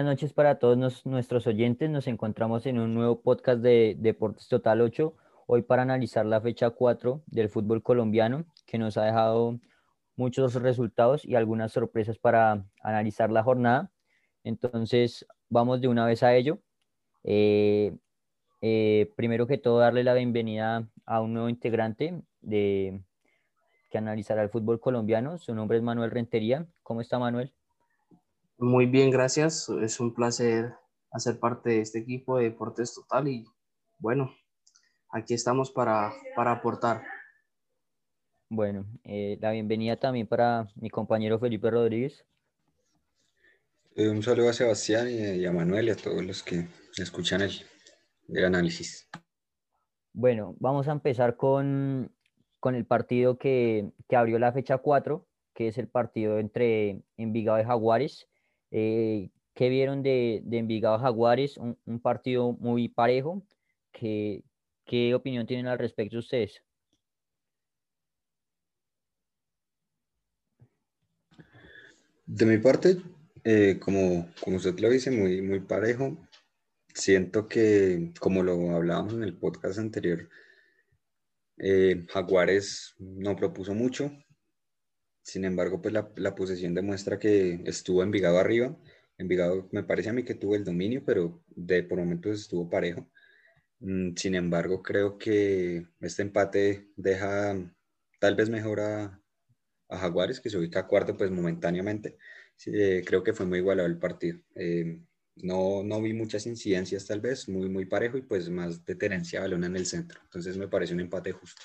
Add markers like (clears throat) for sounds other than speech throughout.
Buenas noches para todos nuestros oyentes. Nos encontramos en un nuevo podcast de Deportes Total 8, hoy para analizar la fecha 4 del fútbol colombiano, que nos ha dejado muchos resultados y algunas sorpresas para analizar la jornada. Entonces, vamos de una vez a ello. Eh, eh, primero que todo, darle la bienvenida a un nuevo integrante de, que analizará el fútbol colombiano. Su nombre es Manuel Rentería. ¿Cómo está Manuel? Muy bien, gracias. Es un placer hacer parte de este equipo de Deportes Total y bueno, aquí estamos para, para aportar. Bueno, eh, la bienvenida también para mi compañero Felipe Rodríguez. Eh, un saludo a Sebastián y a Manuel y a todos los que escuchan el, el análisis. Bueno, vamos a empezar con, con el partido que, que, abrió la fecha 4, que es el partido entre Envigado y Jaguares. Eh, ¿Qué vieron de, de Envigado Jaguares? Un, un, partido muy parejo. ¿Qué, ¿Qué opinión tienen al respecto ustedes? De mi parte, eh, como, como usted lo dice, muy, muy parejo. Siento que, como lo hablábamos en el podcast anterior, eh, Jaguares no propuso mucho, sin embargo, pues la, la, posesión demuestra que estuvo Envigado arriba. Envigado me parece a mí que tuvo el dominio, pero de por momentos estuvo parejo. Mm, sin embargo, creo que este empate deja tal vez mejor a, a Jaguares, que se ubica cuarto pues momentáneamente. Eh, creo que fue muy igualado el partido. Eh, no, no vi muchas incidencias tal vez, muy, muy parejo y pues más de tenencia balón en el centro. Entonces me parece un empate justo.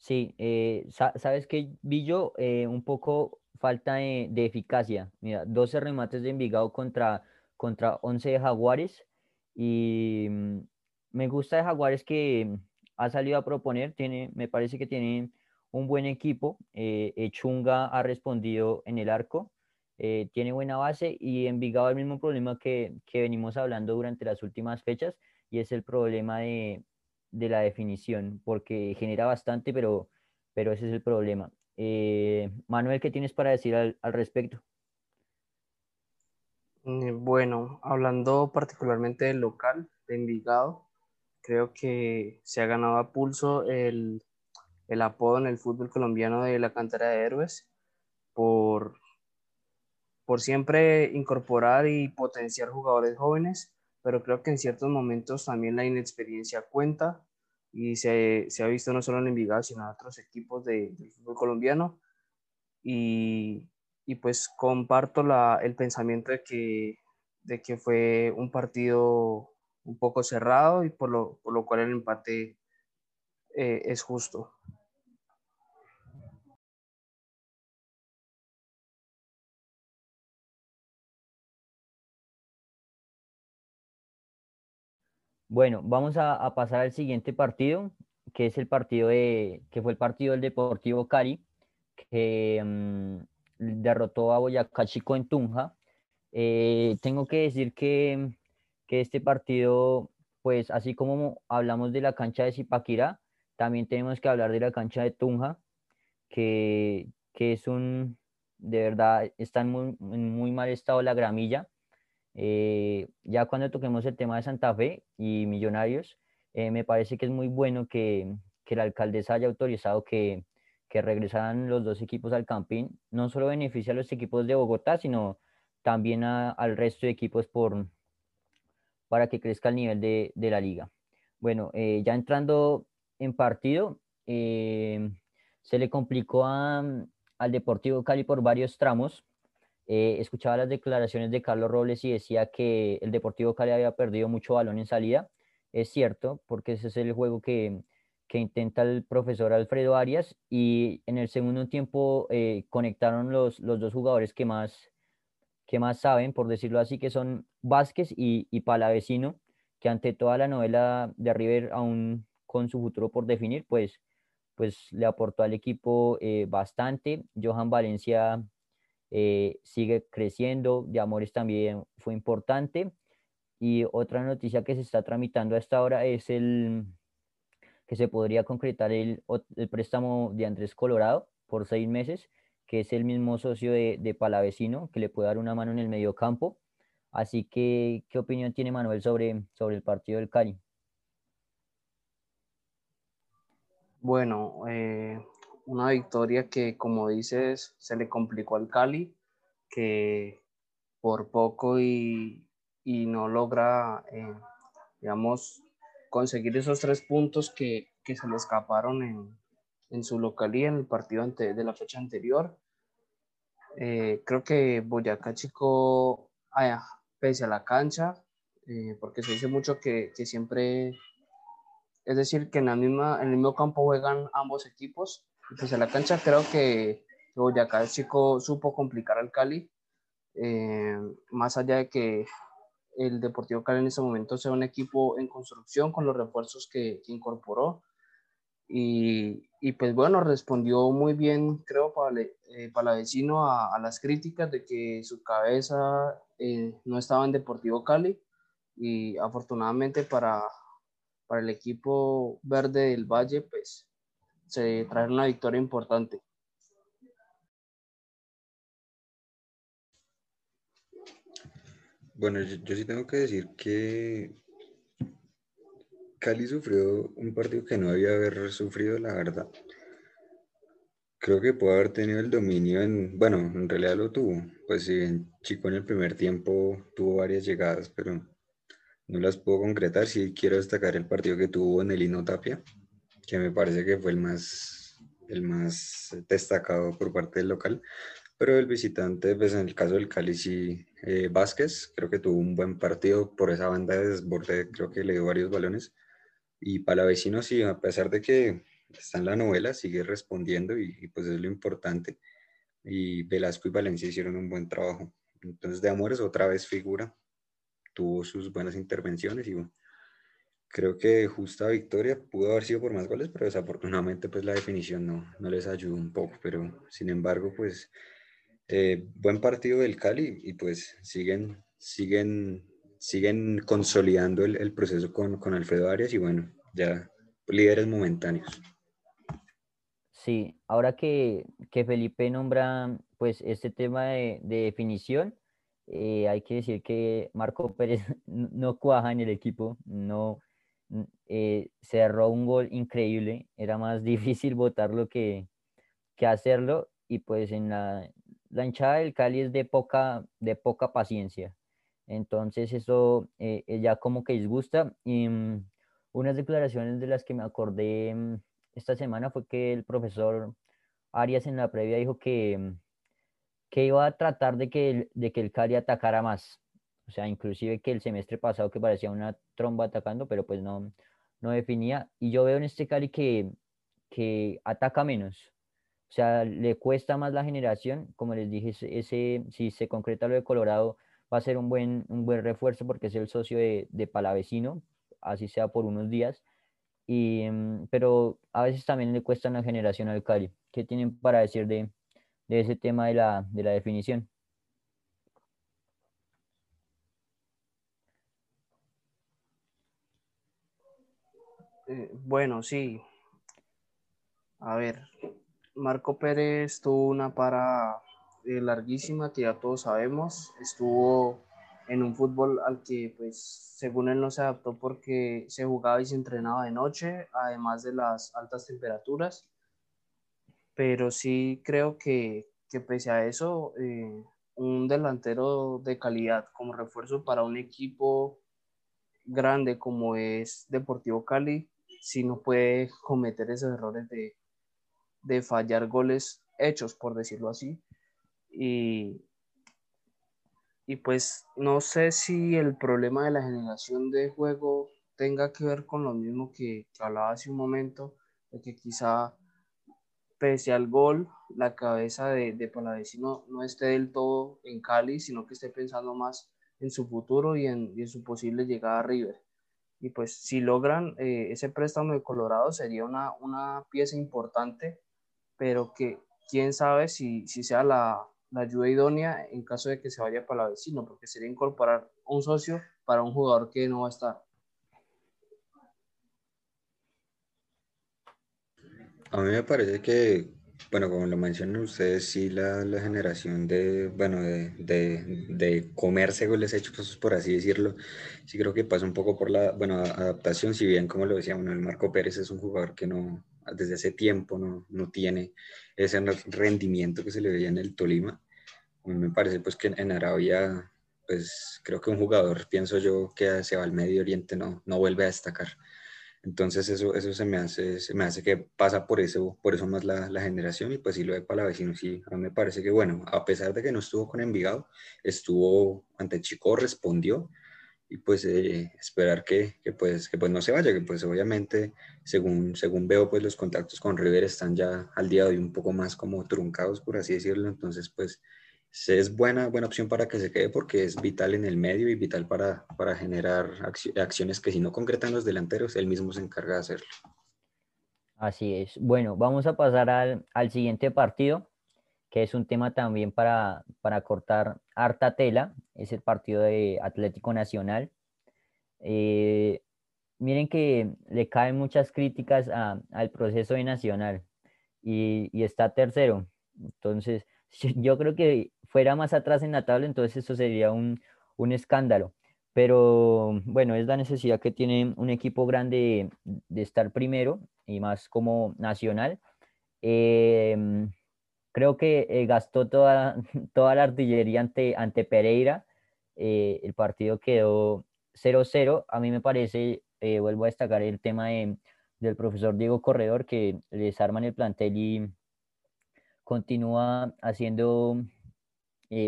Sí, eh, sabes que vi yo eh, un poco falta de, eficacia. Mira, 12 remates de Envigado contra, contra 11 de Jaguares. Y mm, me gusta de Jaguares que ha salido a proponer, tiene, me parece que tiene un buen equipo. Eh, Chunga ha respondido en el arco, eh, tiene buena base y Envigado el mismo problema que, que venimos hablando durante las últimas fechas y es el problema de, de la definición, porque genera bastante, pero, pero ese es el problema. Eh, Manuel, ¿qué tienes para decir al, al respecto? Eh, bueno, hablando particularmente del local de Envigado, creo que se ha ganado a pulso el, el apodo en el fútbol colombiano de la cantera de héroes por, por siempre incorporar y potenciar jugadores jóvenes pero creo que en ciertos momentos también la inexperiencia cuenta y se, se ha visto no solo en Envigado, sino en otros equipos de, del fútbol colombiano. Y, y pues comparto la, el pensamiento de que, de que fue un partido un poco cerrado y por lo, por lo cual el empate eh, es justo. Bueno, vamos a, pasar al siguiente partido, que es el partido de, que fue el partido del Deportivo Cari, que um, derrotó a Boyacá Chico en Tunja. Eh, tengo que decir que, que, este partido, pues así como hablamos de la cancha de Zipaquirá, también tenemos que hablar de la cancha de Tunja, que, que es un, de verdad, está muy, en muy mal estado la gramilla eh, ya cuando toquemos el tema de Santa Fe y Millonarios, eh, me parece que es muy bueno que, que la alcaldesa haya autorizado que, que, regresaran los dos equipos al campín. No solo beneficia a los equipos de Bogotá, sino también a, al resto de equipos por, para que crezca el nivel de, de la liga. Bueno, eh, ya entrando en partido, eh, se le complicó a, al Deportivo Cali por varios tramos. Eh, escuchaba las declaraciones de Carlos Robles y decía que el Deportivo Cali había perdido mucho balón en salida. Es cierto, porque ese es el juego que, que intenta el profesor Alfredo Arias y en el segundo tiempo eh, conectaron los, los dos jugadores que más, que más saben, por decirlo así, que son Vázquez y, y Palavecino, que ante toda la novela de River, aún con su futuro por definir, pues, pues le aportó al equipo eh, bastante. Johan Valencia eh, sigue creciendo, de Amores también fue importante. Y otra noticia que se está tramitando hasta ahora es el que se podría concretar el, el préstamo de Andrés Colorado por seis meses, que es el mismo socio de, de Palavecino, que le puede dar una mano en el medio campo. Así que, ¿qué opinión tiene Manuel sobre, sobre el partido del Cali? Bueno, eh, una victoria que, como dices, se le complicó al Cali, que por poco y, y no logra, eh, digamos, conseguir esos tres puntos que, que se le escaparon en, en, su localía en el partido de la fecha anterior. Eh, creo que Boyacá Chico, ah, pese a la cancha, eh, porque se dice mucho que, que, siempre, es decir, que en, la misma, en el mismo campo juegan ambos equipos, y pese a la cancha creo que Boyacá Chico supo complicar al Cali, eh, más allá de que el Deportivo Cali en ese momento sea un equipo en construcción con los refuerzos que, que incorporó. Y, y, pues bueno, respondió muy bien, creo, para, eh, Palavecino a, a, las críticas de que su cabeza eh, no estaba en Deportivo Cali. Y afortunadamente para, para el equipo verde del Valle, pues se trae una victoria importante. Bueno, yo, yo, sí tengo que decir que Cali sufrió un partido que no había haber sufrido, la verdad. Creo que puede haber tenido el dominio en, bueno, en realidad lo tuvo. Pues sí, Chico en el primer tiempo tuvo varias llegadas, pero no las puedo concretar. Sí quiero destacar el partido que tuvo en el Hino Tapia, que me parece que fue el más, el más destacado por parte del local. Pero el visitante, pues en el caso del Cali, sí, eh, Vázquez, creo que tuvo un buen partido por esa banda de desborde, creo que le dio varios balones. Y Palavecino, sí, a pesar de que está en la novela, sigue respondiendo y, y, pues es lo importante. Y Velasco y Valencia hicieron un buen trabajo. Entonces, de Amores, otra vez figura, tuvo sus buenas intervenciones y bueno, creo que justa victoria pudo haber sido por más goles, pero desafortunadamente pues la definición no, no les ayudó un poco. Pero sin embargo, pues eh, buen partido del Cali y pues siguen, siguen, siguen consolidando el, el proceso con, con, Alfredo Arias y bueno, ya líderes momentáneos. Sí, ahora que, que Felipe nombra pues este tema de, de definición, eh, hay que decir que Marco Pérez (laughs) no cuaja en el equipo, no eh, cerró un gol increíble, era más (laughs) difícil votarlo que, que hacerlo y pues en la, la hinchada del Cali es de poca, de poca paciencia. Entonces eso eh, ya como que disgusta. Y um, unas declaraciones de las que me acordé um, esta semana fue que el profesor Arias en la previa dijo que, um, que iba a tratar de que, el, de que el Cali atacara más. O sea, inclusive que el semestre pasado que parecía una tromba atacando, pero pues no, no definía. Y yo veo en este Cali que, que ataca menos. O sea, le cuesta más la generación. Como les dije, ese, si se concreta lo de Colorado, va a ser un buen, un buen refuerzo porque es el socio de, de Palavecino, así sea por unos días. Y, mm, pero a veces también le cuesta la generación al Cali. ¿Qué tienen para decir de, de ese tema de la, de la definición? Eh, bueno, sí. A ver, Marco Pérez tuvo una para eh, larguísima que ya todos sabemos. Estuvo en un fútbol al que, pues, según él no se adaptó porque se jugaba y se entrenaba de noche, además de las altas temperaturas. Pero sí creo que, que pese a eso, eh, un delantero de calidad como refuerzo para un equipo grande como es Deportivo Cali, si no puede cometer esos errores de, de fallar goles hechos, por decirlo así. Y, y pues no sé si el problema de la generación de juego tenga que ver con lo mismo que, que hablaba hace un momento, de que quizá pese al gol, la cabeza de, de no esté del todo en Cali, sino que esté pensando más en su futuro y en, y en su posible llegada a River. Y pues si logran eh, ese préstamo de Colorado sería una, una pieza importante pero que quién sabe si, si sea la, la, ayuda idónea en caso de que se vaya para la vecino, porque sería incorporar un socio para un jugador que no va a estar. A mí me parece que bueno, como lo mencionan ustedes, sí, la, generación de, bueno, de, de, de, comerse goles hechos, por así decirlo, sí creo que pasa un poco por la, bueno, adaptación, si bien, como lo decía, bueno, el Marco Pérez es un jugador que no, desde hace tiempo no, no tiene ese rendimiento que se le veía en el Tolima. A mí me parece pues que en Arabia, pues creo que un jugador, pienso yo, que se va al Medio Oriente no, no vuelve a destacar. Entonces eso, eso se, me hace, se me hace que pasa por eso, por eso más la, la generación y pues sí lo de Palavecino, sí, a mí me parece que bueno, a pesar de que no estuvo con Envigado, estuvo ante Chico, respondió y pues eh, esperar que, que, pues, que pues no se vaya, que pues obviamente según, según veo pues los contactos con River están ya al día de hoy un poco más como truncados por así decirlo, entonces pues es buena, buena opción para que se quede porque es vital en el medio y vital para, para generar acciones que si no concretan los delanteros, él mismo se encarga de hacerlo. Así es. Bueno, vamos a pasar al, al siguiente partido que es un tema también para, para cortar harta tela, es el partido de Atlético Nacional. Eh, miren que le caen muchas críticas al proceso de Nacional y, está tercero. Entonces, yo creo que fuera más atrás en la tabla, entonces eso sería un, un escándalo. Pero bueno, es la necesidad que tiene un equipo grande de, de estar primero y más como Nacional. Eh, creo que eh, gastó toda, (laughs) toda la artillería ante, ante Pereira. Eh, el partido quedó 0-0. A mí me parece, eh, vuelvo a destacar el tema del profesor Diego Corredor, que les arman el plantel y continúa haciendo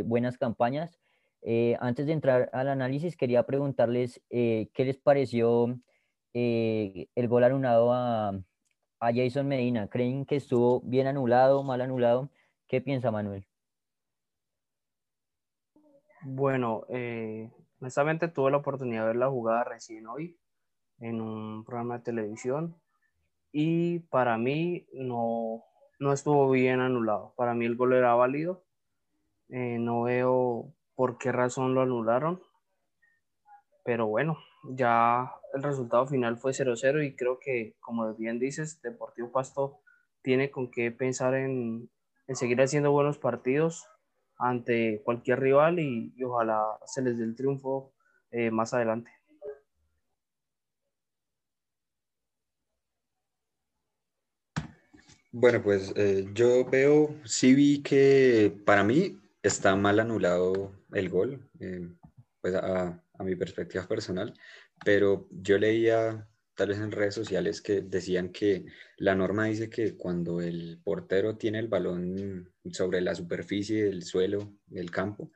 buenas campañas. antes de entrar al análisis, quería preguntarles qué les pareció el gol anulado a, a Jason Medina. ¿Creen que estuvo bien anulado, mal anulado? ¿Qué piensa Manuel? Bueno, eh, honestamente tuve la oportunidad de ver la jugada recién hoy en un programa de televisión y para mí no, no estuvo bien anulado. Para mí el gol era válido. Eh, no veo por qué razón lo anularon. Pero bueno, ya el resultado final fue 0-0 y creo que, como bien dices, Deportivo Pasto tiene con qué pensar en, seguir haciendo buenos partidos ante cualquier rival y, ojalá se les dé el triunfo eh, más adelante. Bueno, pues eh, yo veo, sí vi que para mí está mal anulado el gol, eh, pues a, mi perspectiva personal, pero yo leía tal vez en redes sociales que decían que la norma dice que cuando el portero tiene el balón sobre la superficie del suelo del campo,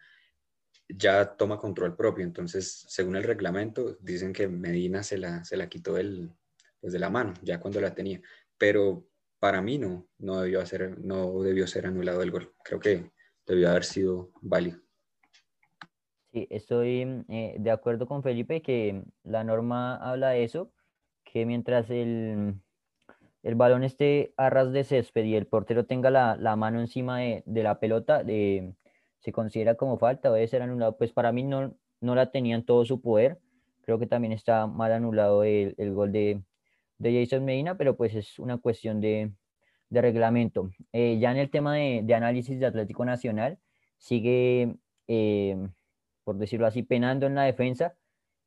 ya toma control propio. Entonces, según el reglamento, dicen que Medina se la, se la quitó del, pues de la mano, ya cuando la tenía. Pero para mí no, no debió, hacer, no debió ser anulado el gol. Creo que debió haber sido válido. Sí, estoy eh, de acuerdo con Felipe que la norma habla de eso, que mientras el, el balón esté a ras de césped y el portero tenga la, la mano encima de, de la pelota, de, se considera como falta debe ser anulado. Pues para mí no, no la tenían todo su poder. Creo que también está mal anulado el, el gol de, de, Jason Medina, pero pues es una cuestión de, de reglamento. Eh, ya en el tema de, de, análisis de Atlético Nacional, sigue eh, por decirlo así, penando en la defensa.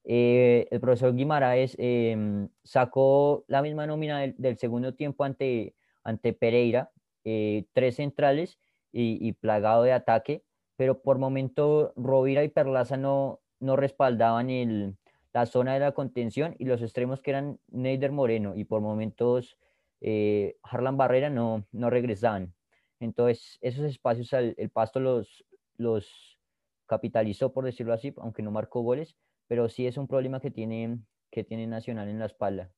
Eh, el profesor Guimaraes em, sacó la misma nómina del, segundo tiempo ante, ante Pereira, eh, tres centrales y, plagado de ataque, pero por momento Rovira y Perlaza no, no respaldaban el, la zona de la contención y los extremos que eran Neider Moreno y por momentos eh, Harlan Barrera no, no regresaban. Entonces, esos espacios el pasto los, los capitalizó, por decirlo así, aunque no marcó goles, pero sí es un problema que tiene, que tiene Nacional en la espalda.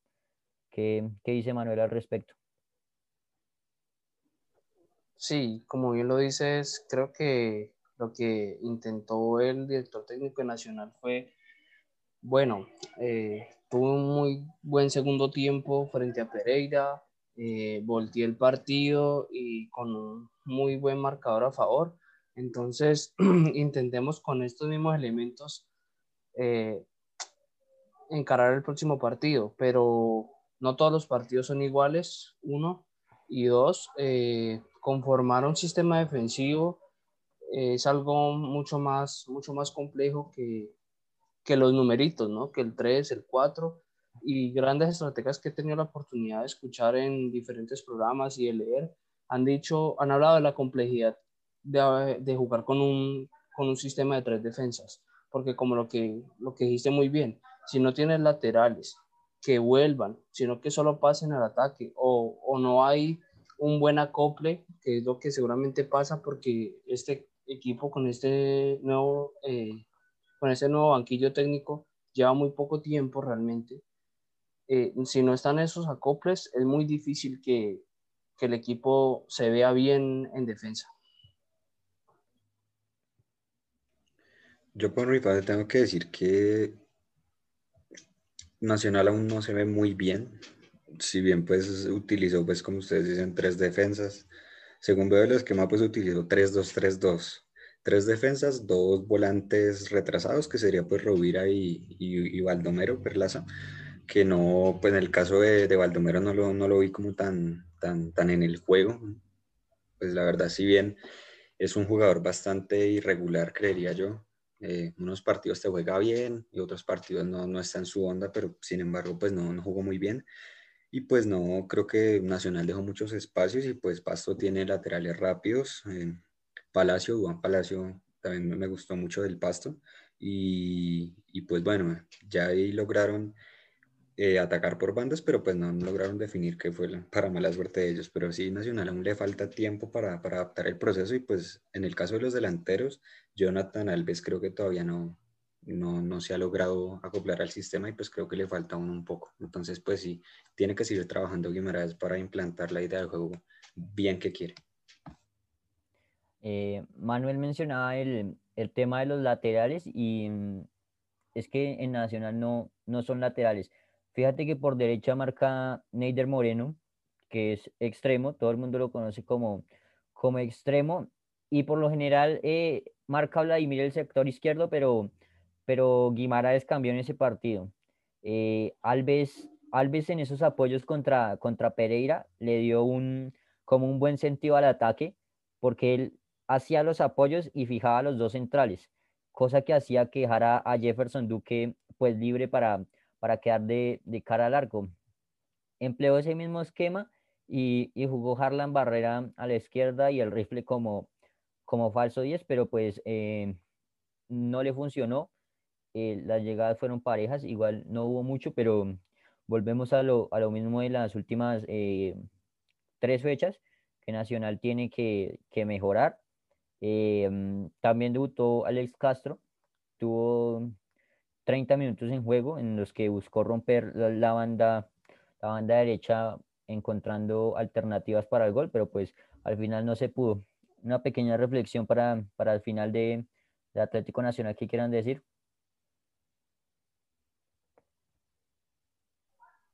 ¿Qué, qué dice Manuel al respecto? Sí, como bien lo dices, creo que lo que intentó el director técnico Nacional fue, bueno, eh, tuvo un muy buen segundo tiempo frente a Pereira, eh, volteó el partido y con un muy buen marcador a favor. Entonces, (clears throat) intentemos con estos mismos elementos eh, encarar el próximo partido, pero no todos los partidos son iguales, uno, Y dos, eh, conformar un sistema defensivo es algo mucho más, mucho más complejo que, que los numeritos, ¿no? Que el 3, el 4 y grandes estrategas que he tenido la oportunidad de escuchar en diferentes programas y de leer han dicho, han hablado de la complejidad de, de jugar con un, con un sistema de tres defensas, porque como lo que, lo que dijiste muy bien, si no tienes laterales que vuelvan, sino que solo pasen al ataque o, o no hay un buen acople, que es lo que seguramente pasa porque este equipo con este nuevo, eh, con este nuevo banquillo técnico lleva muy poco tiempo realmente. Eh, si no están esos acoples, es muy difícil que, que el equipo se vea bien en defensa. Yo por mi parte tengo que decir que Nacional aún no se ve muy bien. Si bien pues utilizó pues como ustedes dicen tres defensas. Según veo el esquema pues utilizó 3-2-3-2. Tres defensas, dos volantes retrasados que sería pues Rovira y, y, Baldomero Perlaza. Que no, pues en el caso de, de Baldomero no lo, no lo vi como tan, tan, tan en el juego. Pues la verdad si bien es un jugador bastante irregular creería yo eh, unos partidos te juega bien y otros partidos no, no está en su onda, pero sin embargo, pues no, no jugó muy bien. Y pues no, creo que Nacional dejó muchos espacios y pues Pasto tiene laterales rápidos. Eh, Palacio, Juan Palacio, también me gustó mucho del Pasto. Y, pues bueno, ya ahí lograron eh, atacar por bandas, pero pues no, lograron definir qué fue para mala suerte de ellos. Pero sí, Nacional aún le falta tiempo para, adaptar el proceso y pues en el caso de los delanteros, Jonathan Alves creo que todavía no, no, no se ha logrado acoplar al sistema y pues creo que le falta aún un poco. Entonces pues sí, tiene que seguir trabajando Guimaraes para implantar la idea de juego bien que quiere. Eh, Manuel mencionaba el, el tema de los laterales y mm, es que en Nacional no, no son laterales Fíjate que por derecha marca Neider Moreno, que es extremo, todo el mundo lo conoce como, como extremo, y por lo general eh, marca Vladimir el sector izquierdo, pero, pero Guimaraes cambió en ese partido. Eh, Alves, Alves en esos apoyos contra, contra Pereira le dio un, como un buen sentido al ataque, porque él hacía los apoyos y fijaba los dos centrales, cosa que hacía que dejara a Jefferson Duque pues libre para, para quedar de, cara al arco. Empleó ese mismo esquema y, jugó Harlan Barrera a la izquierda y el rifle como, como falso 10, pero pues eh, no le funcionó. Eh, las llegadas fueron parejas, igual no hubo mucho, pero volvemos a lo, mismo de las últimas eh, tres fechas que Nacional tiene que, mejorar. También debutó Alex Castro, tuvo 30 minutos en juego en los que buscó romper la, banda, la banda derecha encontrando alternativas para el gol, pero pues al final no se pudo. Una pequeña reflexión para, para el final de, de Atlético Nacional, ¿qué quieran decir?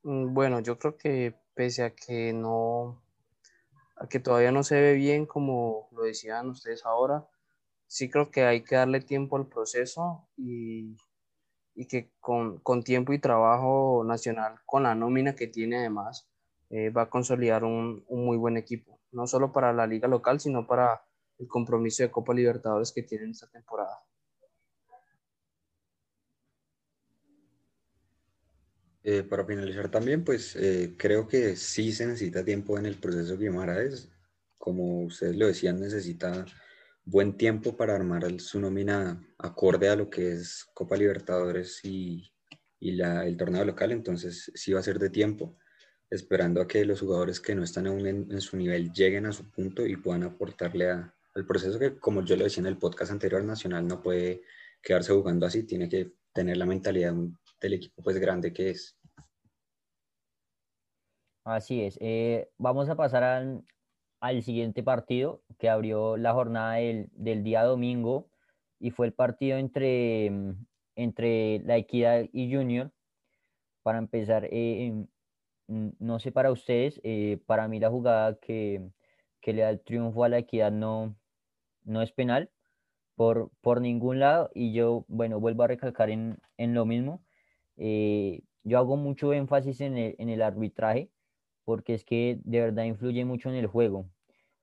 Mm, bueno, yo creo que pese a que no, que todavía no se ve bien como lo decían ustedes ahora, sí creo que hay que darle tiempo al proceso y y que con, con, tiempo y trabajo nacional, con la nómina que tiene además, eh, va a consolidar un, un, muy buen equipo, no solo para la liga local, sino para el compromiso de Copa Libertadores que tienen esta temporada. Eh, para finalizar también, pues eh, creo que sí se necesita tiempo en el proceso Guimaraes. Como ustedes lo decían, necesita buen tiempo para armar su nómina acorde a lo que es Copa Libertadores y, el torneo local, entonces sí va a ser de tiempo, esperando a que los jugadores que no están aún en, su nivel lleguen a su punto y puedan aportarle a, al proceso que, como yo lo decía en el podcast anterior, Nacional no puede quedarse jugando así, tiene que tener la mentalidad del equipo pues grande que es. Así es. Eh, vamos a pasar al, siguiente partido que abrió la jornada del, día domingo y fue el partido entre, mm, entre La Equidad y Junior. Para empezar, eh, mm, no sé para ustedes, eh, para mí la jugada que, le da el triunfo a La Equidad no, no es penal por, por ningún lado y yo, bueno, vuelvo a recalcar en, lo mismo. Yo hago mucho énfasis en el, en el arbitraje porque es que de verdad influye mucho en el juego.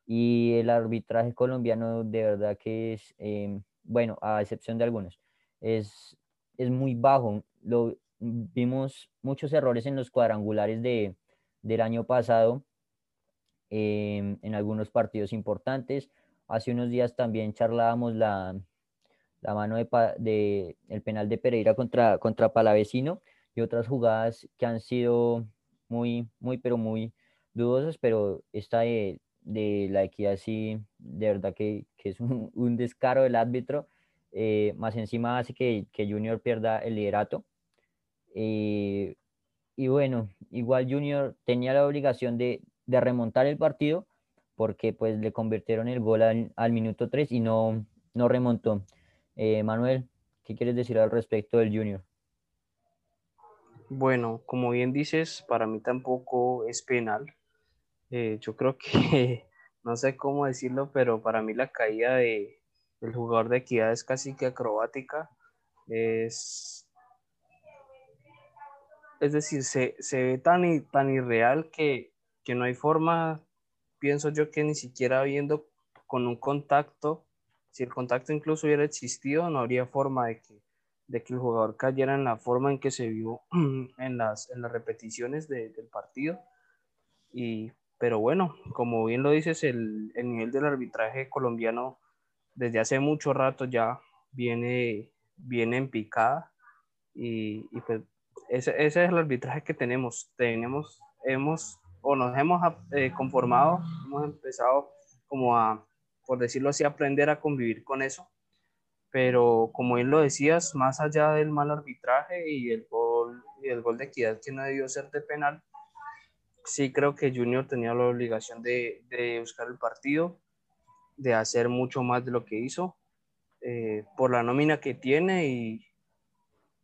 Y el arbitraje colombiano de verdad que es, em, bueno, a excepción de algunos, es, es muy bajo. Lo, vimos muchos errores en los cuadrangulares de, del año pasado em, en algunos partidos importantes. Hace unos días también charlábamos la, la mano de, de, el penal de Pereira contra, contra Palavecino y otras jugadas que han sido muy, muy, pero muy dudosas, pero esta de, de la equidad sí, de verdad que, que es (laughs) un, un, descaro del árbitro, eh, más encima hace que, que, Junior pierda el liderato. Eh, y bueno, igual Junior tenía la obligación de, de, remontar el partido porque pues le convirtieron el gol al, al minuto 3 y no, no remontó. Eh, Manuel, ¿qué quieres decir al respecto del Junior? Bueno, como bien dices, para mí tampoco es penal. Eh, yo creo que, (laughs) no sé cómo decirlo, pero para mí la caída de, del jugador de equidad es casi que acrobática. Es, es decir, se, se ve tan, tan irreal que, que no hay forma, pienso yo que ni siquiera viendo con un contacto, si el contacto incluso hubiera existido, no habría forma de que de que el jugador cayera en la forma en que se vio (clears throat) en las, en las repeticiones del partido. Y, pero bueno, como bien lo dices, el, el, nivel del arbitraje colombiano desde hace mucho rato ya viene, viene en picada. Y, pues ese, ese, es el arbitraje que tenemos. Tenemos, hemos, o nos hemos eh, conformado, hemos empezado como a, por decirlo así, aprender a convivir con eso pero como bien lo decías, más allá del mal arbitraje y el gol, y el gol de equidad que no debió ser de penal, sí creo que Junior tenía la obligación de, de buscar el partido, de hacer mucho más de lo que hizo, eh, por la nómina que tiene y,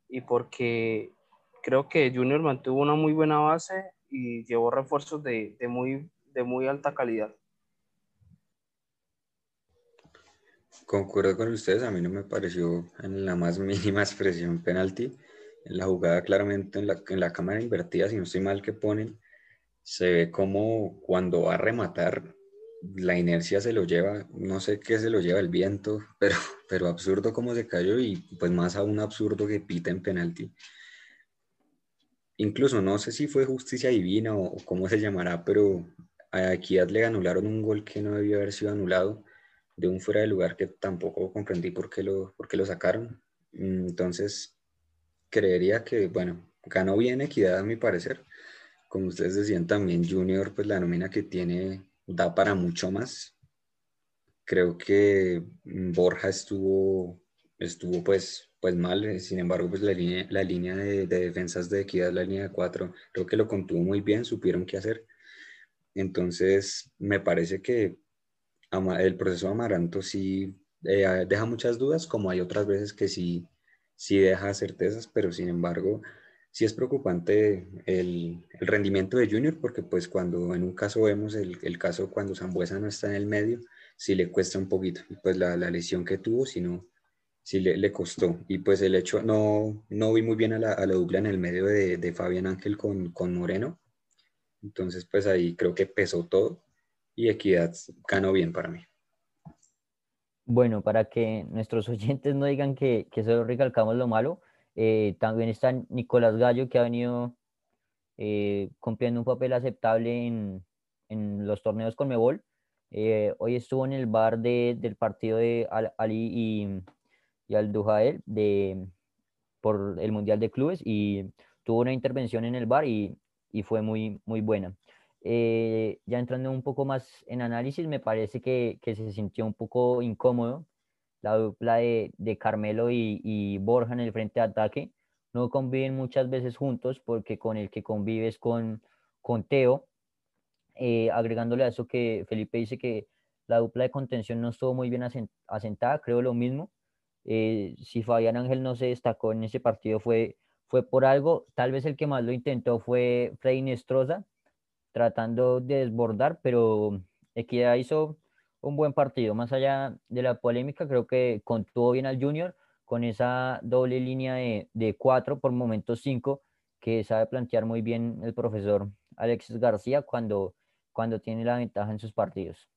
y porque creo que Junior mantuvo una muy buena base y llevó refuerzos de, de, muy, de muy alta calidad. Concuerdo con ustedes, a mí no me pareció en la más (laughs) mínima expresión penalti. En la jugada, claramente en la, en la cámara invertida, si no estoy mal que ponen, se ve como cuando va a rematar, la inercia se lo lleva, no sé qué se lo lleva el viento, (laughs) pero, pero absurdo como se cayó y pues más aún absurdo que pita en penalti. Incluso no sé si fue justicia divina o, cómo se llamará, pero a Equidad le anularon un gol que no debió haber sido anulado de un fuera de lugar que tampoco comprendí por qué lo, por qué lo sacaron. Mm, entonces, creería que, bueno, ganó bien Equidad a mi parecer. Como ustedes decían también, Junior, pues la nómina que tiene da para mucho más. Creo que Borja estuvo, estuvo pues, pues mal, sin embargo, pues la línea, la línea de, de defensas de Equidad, la línea de cuatro, creo que lo contuvo muy bien, supieron qué hacer. Entonces, me parece que el proceso Amaranto sí eh, deja muchas dudas, como hay otras veces que sí, sí deja certezas, pero sin embargo sí es preocupante el, rendimiento de Junior, porque pues cuando en un caso vemos el, el, caso cuando Zambuesa no está en el medio, sí le cuesta un poquito, pues la, la lesión que tuvo, si no, sí le, le, costó, y pues el hecho, no, no vi muy bien a la, a la dupla en el medio de, de Fabián Ángel con, con Moreno, entonces pues ahí creo que pesó todo, y Equidad ganó bien para mí. Bueno, para que nuestros oyentes no digan que, que solo recalcamos lo malo, eh, también está Nicolás Gallo, que ha venido eh, cumpliendo un papel aceptable en, en los torneos con Mebol. Eh, hoy estuvo en el bar de, del partido de Al Ali y, y Al Dujael de, por el Mundial de Clubes y tuvo una intervención en el bar y, y fue muy, muy buena. Eh, ya entrando un poco más en análisis, me parece que, que se sintió un poco incómodo la dupla de, de Carmelo y, y, Borja en el frente de ataque. No conviven muchas veces juntos porque con el que convives con, con Teo, eh, agregándole a eso que Felipe dice que la dupla de contención no estuvo muy bien asentada, creo lo mismo. Eh, si Fabián Ángel no se destacó en ese partido fue, fue por algo, tal vez el que más lo intentó fue Freddy Nestroza, tratando de desbordar, pero Equidad hizo un buen partido. Más allá de la polémica, creo que contuvo bien al Junior con esa doble línea de, de cuatro, por momentos cinco, que sabe plantear muy bien el profesor Alexis García cuando, cuando tiene la ventaja en sus partidos.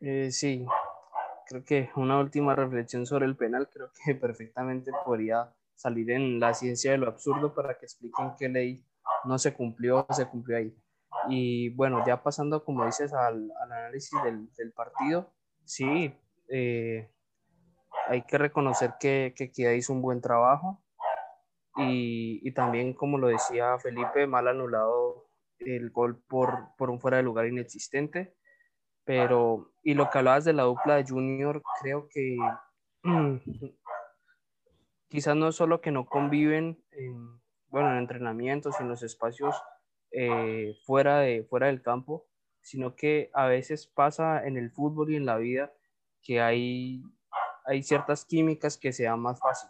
Eh, sí, creo que una última reflexión sobre el penal, creo que (laughs) perfectamente podría salir en la ciencia de lo absurdo para que expliquen qué ley no se cumplió o se cumplió ahí. Y bueno, ya pasando, como dices, al, análisis del, partido, sí, eh, hay que reconocer que, que hizo un buen trabajo y, y, también, como lo decía Felipe, mal anulado el gol por, por un fuera de lugar inexistente. Pero, y lo que hablabas de la dupla de Junior, creo que (clears throat) quizás no solo que no conviven en, bueno, en entrenamientos, en los espacios eh, fuera, de, fuera del campo, sino que a veces pasa en el fútbol y en la vida que hay, hay ciertas químicas que se dan más fácil.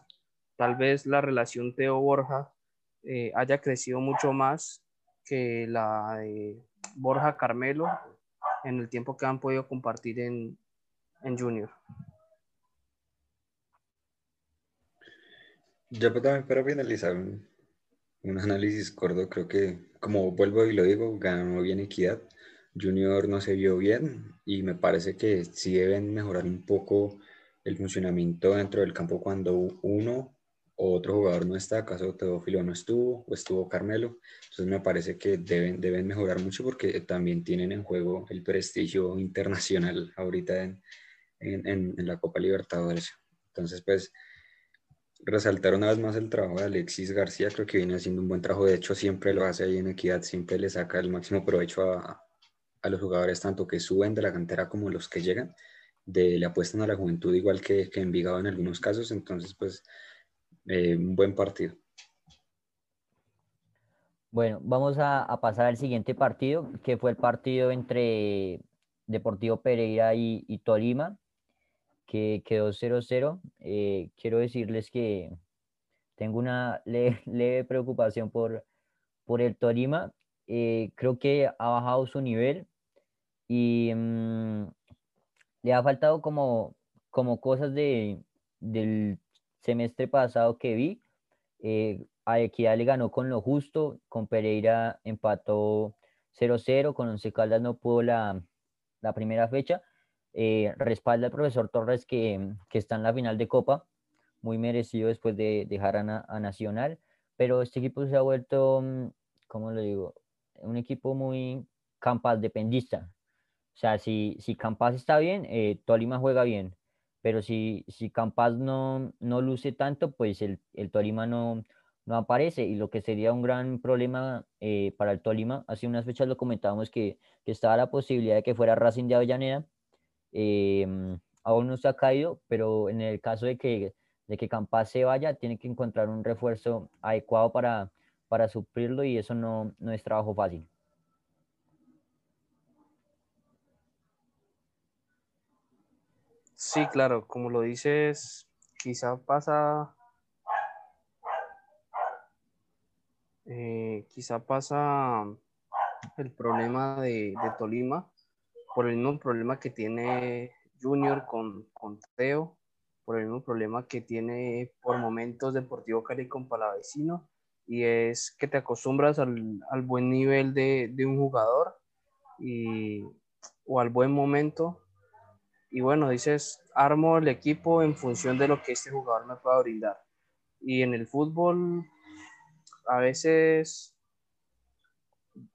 Tal vez la relación Teo-Borja eh, haya crecido mucho más que la de Borja-Carmelo en el tiempo que han podido compartir en, en Junior. Ya también para finalizar, un, un análisis corto, creo que, como vuelvo y lo digo, ganó bien Equidad. Junior no se vio bien y me parece que sí deben mejorar un poco el funcionamiento dentro del campo cuando uno o otro jugador no está, acaso Teófilo no estuvo o estuvo Carmelo. Entonces me parece que deben, deben mejorar mucho porque también tienen en juego el prestigio internacional ahorita en, en, en la Copa Libertadores. Entonces, pues, resaltar una vez más el trabajo de Alexis García, creo que viene haciendo un buen trabajo, de hecho siempre lo hace ahí en Equidad, siempre le saca el máximo provecho a, a los jugadores, tanto que suben de la cantera como los que llegan, de, le apuestan a la juventud igual que, que Envigado en algunos casos, entonces pues eh, un buen partido. Bueno, vamos a, pasar al siguiente partido, que fue el partido entre Deportivo Pereira y, Tolima, que quedó 0-0. Eh, quiero decirles que tengo una (laughs) leve, preocupación por, por el Tolima. Eh, creo que ha bajado su nivel y mm, le ha faltado como, como cosas de, del semestre pasado que vi, eh, a Equidad le ganó con lo justo, con Pereira empató 0-0, con Once Caldas no pudo la, la primera fecha. Eh, respalda al profesor Torres que, que, está en la final de Copa, muy merecido después de dejar a, Nacional, pero este equipo se ha vuelto, mm, ¿cómo lo digo? Un equipo muy Campas dependista. O sea, si, si Campas está bien, eh, Tolima juega bien pero si, si Campas no, no luce tanto, pues el, el Tolima no, no aparece y lo que sería un gran problema eh, para el Tolima, hace unas fechas lo comentábamos que, que, estaba la posibilidad de que fuera Racing de Avellaneda, em, aún no se ha caído, pero en el caso de que, de que se vaya, tiene que encontrar un refuerzo adecuado para, para suplirlo y eso no, no es trabajo fácil. Sí, claro, como lo dices, quizá pasa, eh, quizá pasa el problema de, Tolima por el mismo problema que tiene Junior con, con Teo, por el mismo problema que tiene por momentos Deportivo Cali con Palavecino, y es que te acostumbras al, buen nivel de, de, un jugador y, o al buen momento y bueno, dices, armo el equipo en función de lo que este jugador me pueda brindar. Y en el fútbol, a veces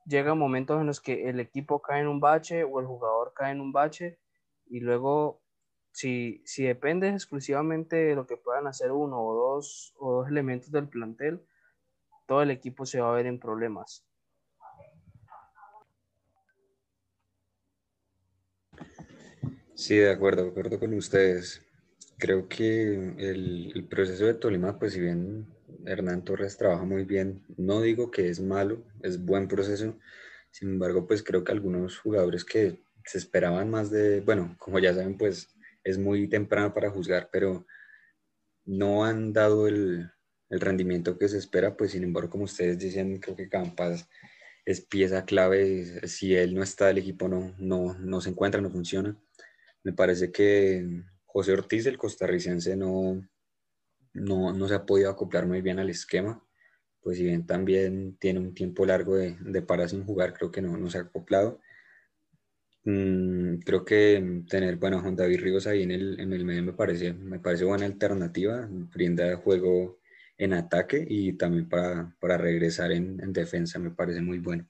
llegan momentos en los que el equipo cae en un bache o el jugador cae en un bache y luego si, si dependes exclusivamente de lo que puedan hacer uno o dos o dos elementos del plantel, todo el equipo se va a ver en problemas. Sí, de acuerdo, de acuerdo con ustedes. Creo que el, proceso de Tolima, pues si bien Hernán Torres trabaja muy bien, no digo que es malo, es buen proceso. Sin embargo, pues creo que algunos jugadores que se esperaban más de, bueno, como ya saben, pues es muy temprano para juzgar, pero no han dado el, rendimiento que se espera, pues sin embargo, como ustedes dicen, creo que Campas es pieza clave, si él no está, el equipo no, no, no se encuentra, no funciona. Me parece que José Ortiz, el costarricense, no, no, no se ha podido acoplar muy bien al esquema. pues si bien también tiene un tiempo largo de, de para sin jugar, creo que no, no se ha acoplado. Mm, creo que tener, bueno, Juan David Ríos ahí en el, en el medio me parece, me parece buena alternativa, brinda juego en ataque y también para, para regresar en, en, defensa me parece muy bueno.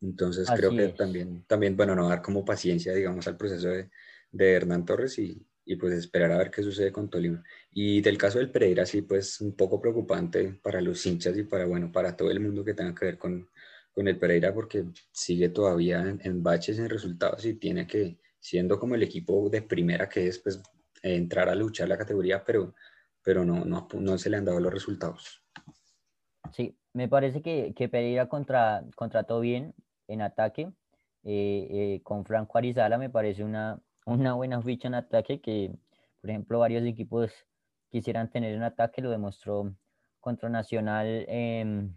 Entonces creo que también, también, bueno, no dar como paciencia, digamos, al proceso de, de Hernán Torres y, y pues esperar a ver qué sucede con Tolima. Y del caso del Pereira, sí, pues un poco preocupante para los hinchas y para, bueno, para todo el mundo que tenga que ver con, con el Pereira, porque sigue todavía en, baches en resultados y tiene que, siendo como el equipo de primera que es, pues entrar a luchar la categoría, pero, pero no, no, no se le han dado los resultados. Sí, me parece que, que Pereira contra, contrató bien en ataque. Eh, eh, con Franco Arizala me parece una, una buena ficha en ataque que, por ejemplo, varios equipos quisieran tener en ataque, lo demostró contra Nacional em,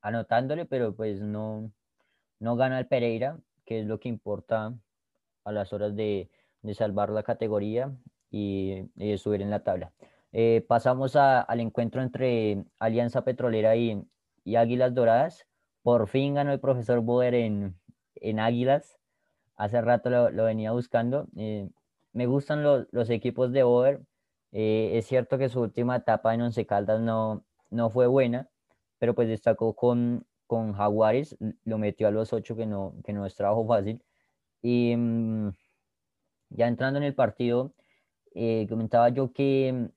anotándole, pero pues no, no gana el Pereira, que es lo que importa a las horas de, de salvar la categoría y, subir en la tabla. Eh, pasamos al encuentro entre Alianza Petrolera y, y, Águilas Doradas. Por fin ganó el profesor Boer en, en Águilas hace rato lo, venía buscando. Eh, me gustan los equipos de Over. Eh, es cierto que su última etapa en Once Caldas no, no fue buena, pero pues destacó con, con Jaguares, lo metió a los ocho, que no, que no es trabajo fácil. Y mm, ya entrando en el partido, eh, comentaba yo que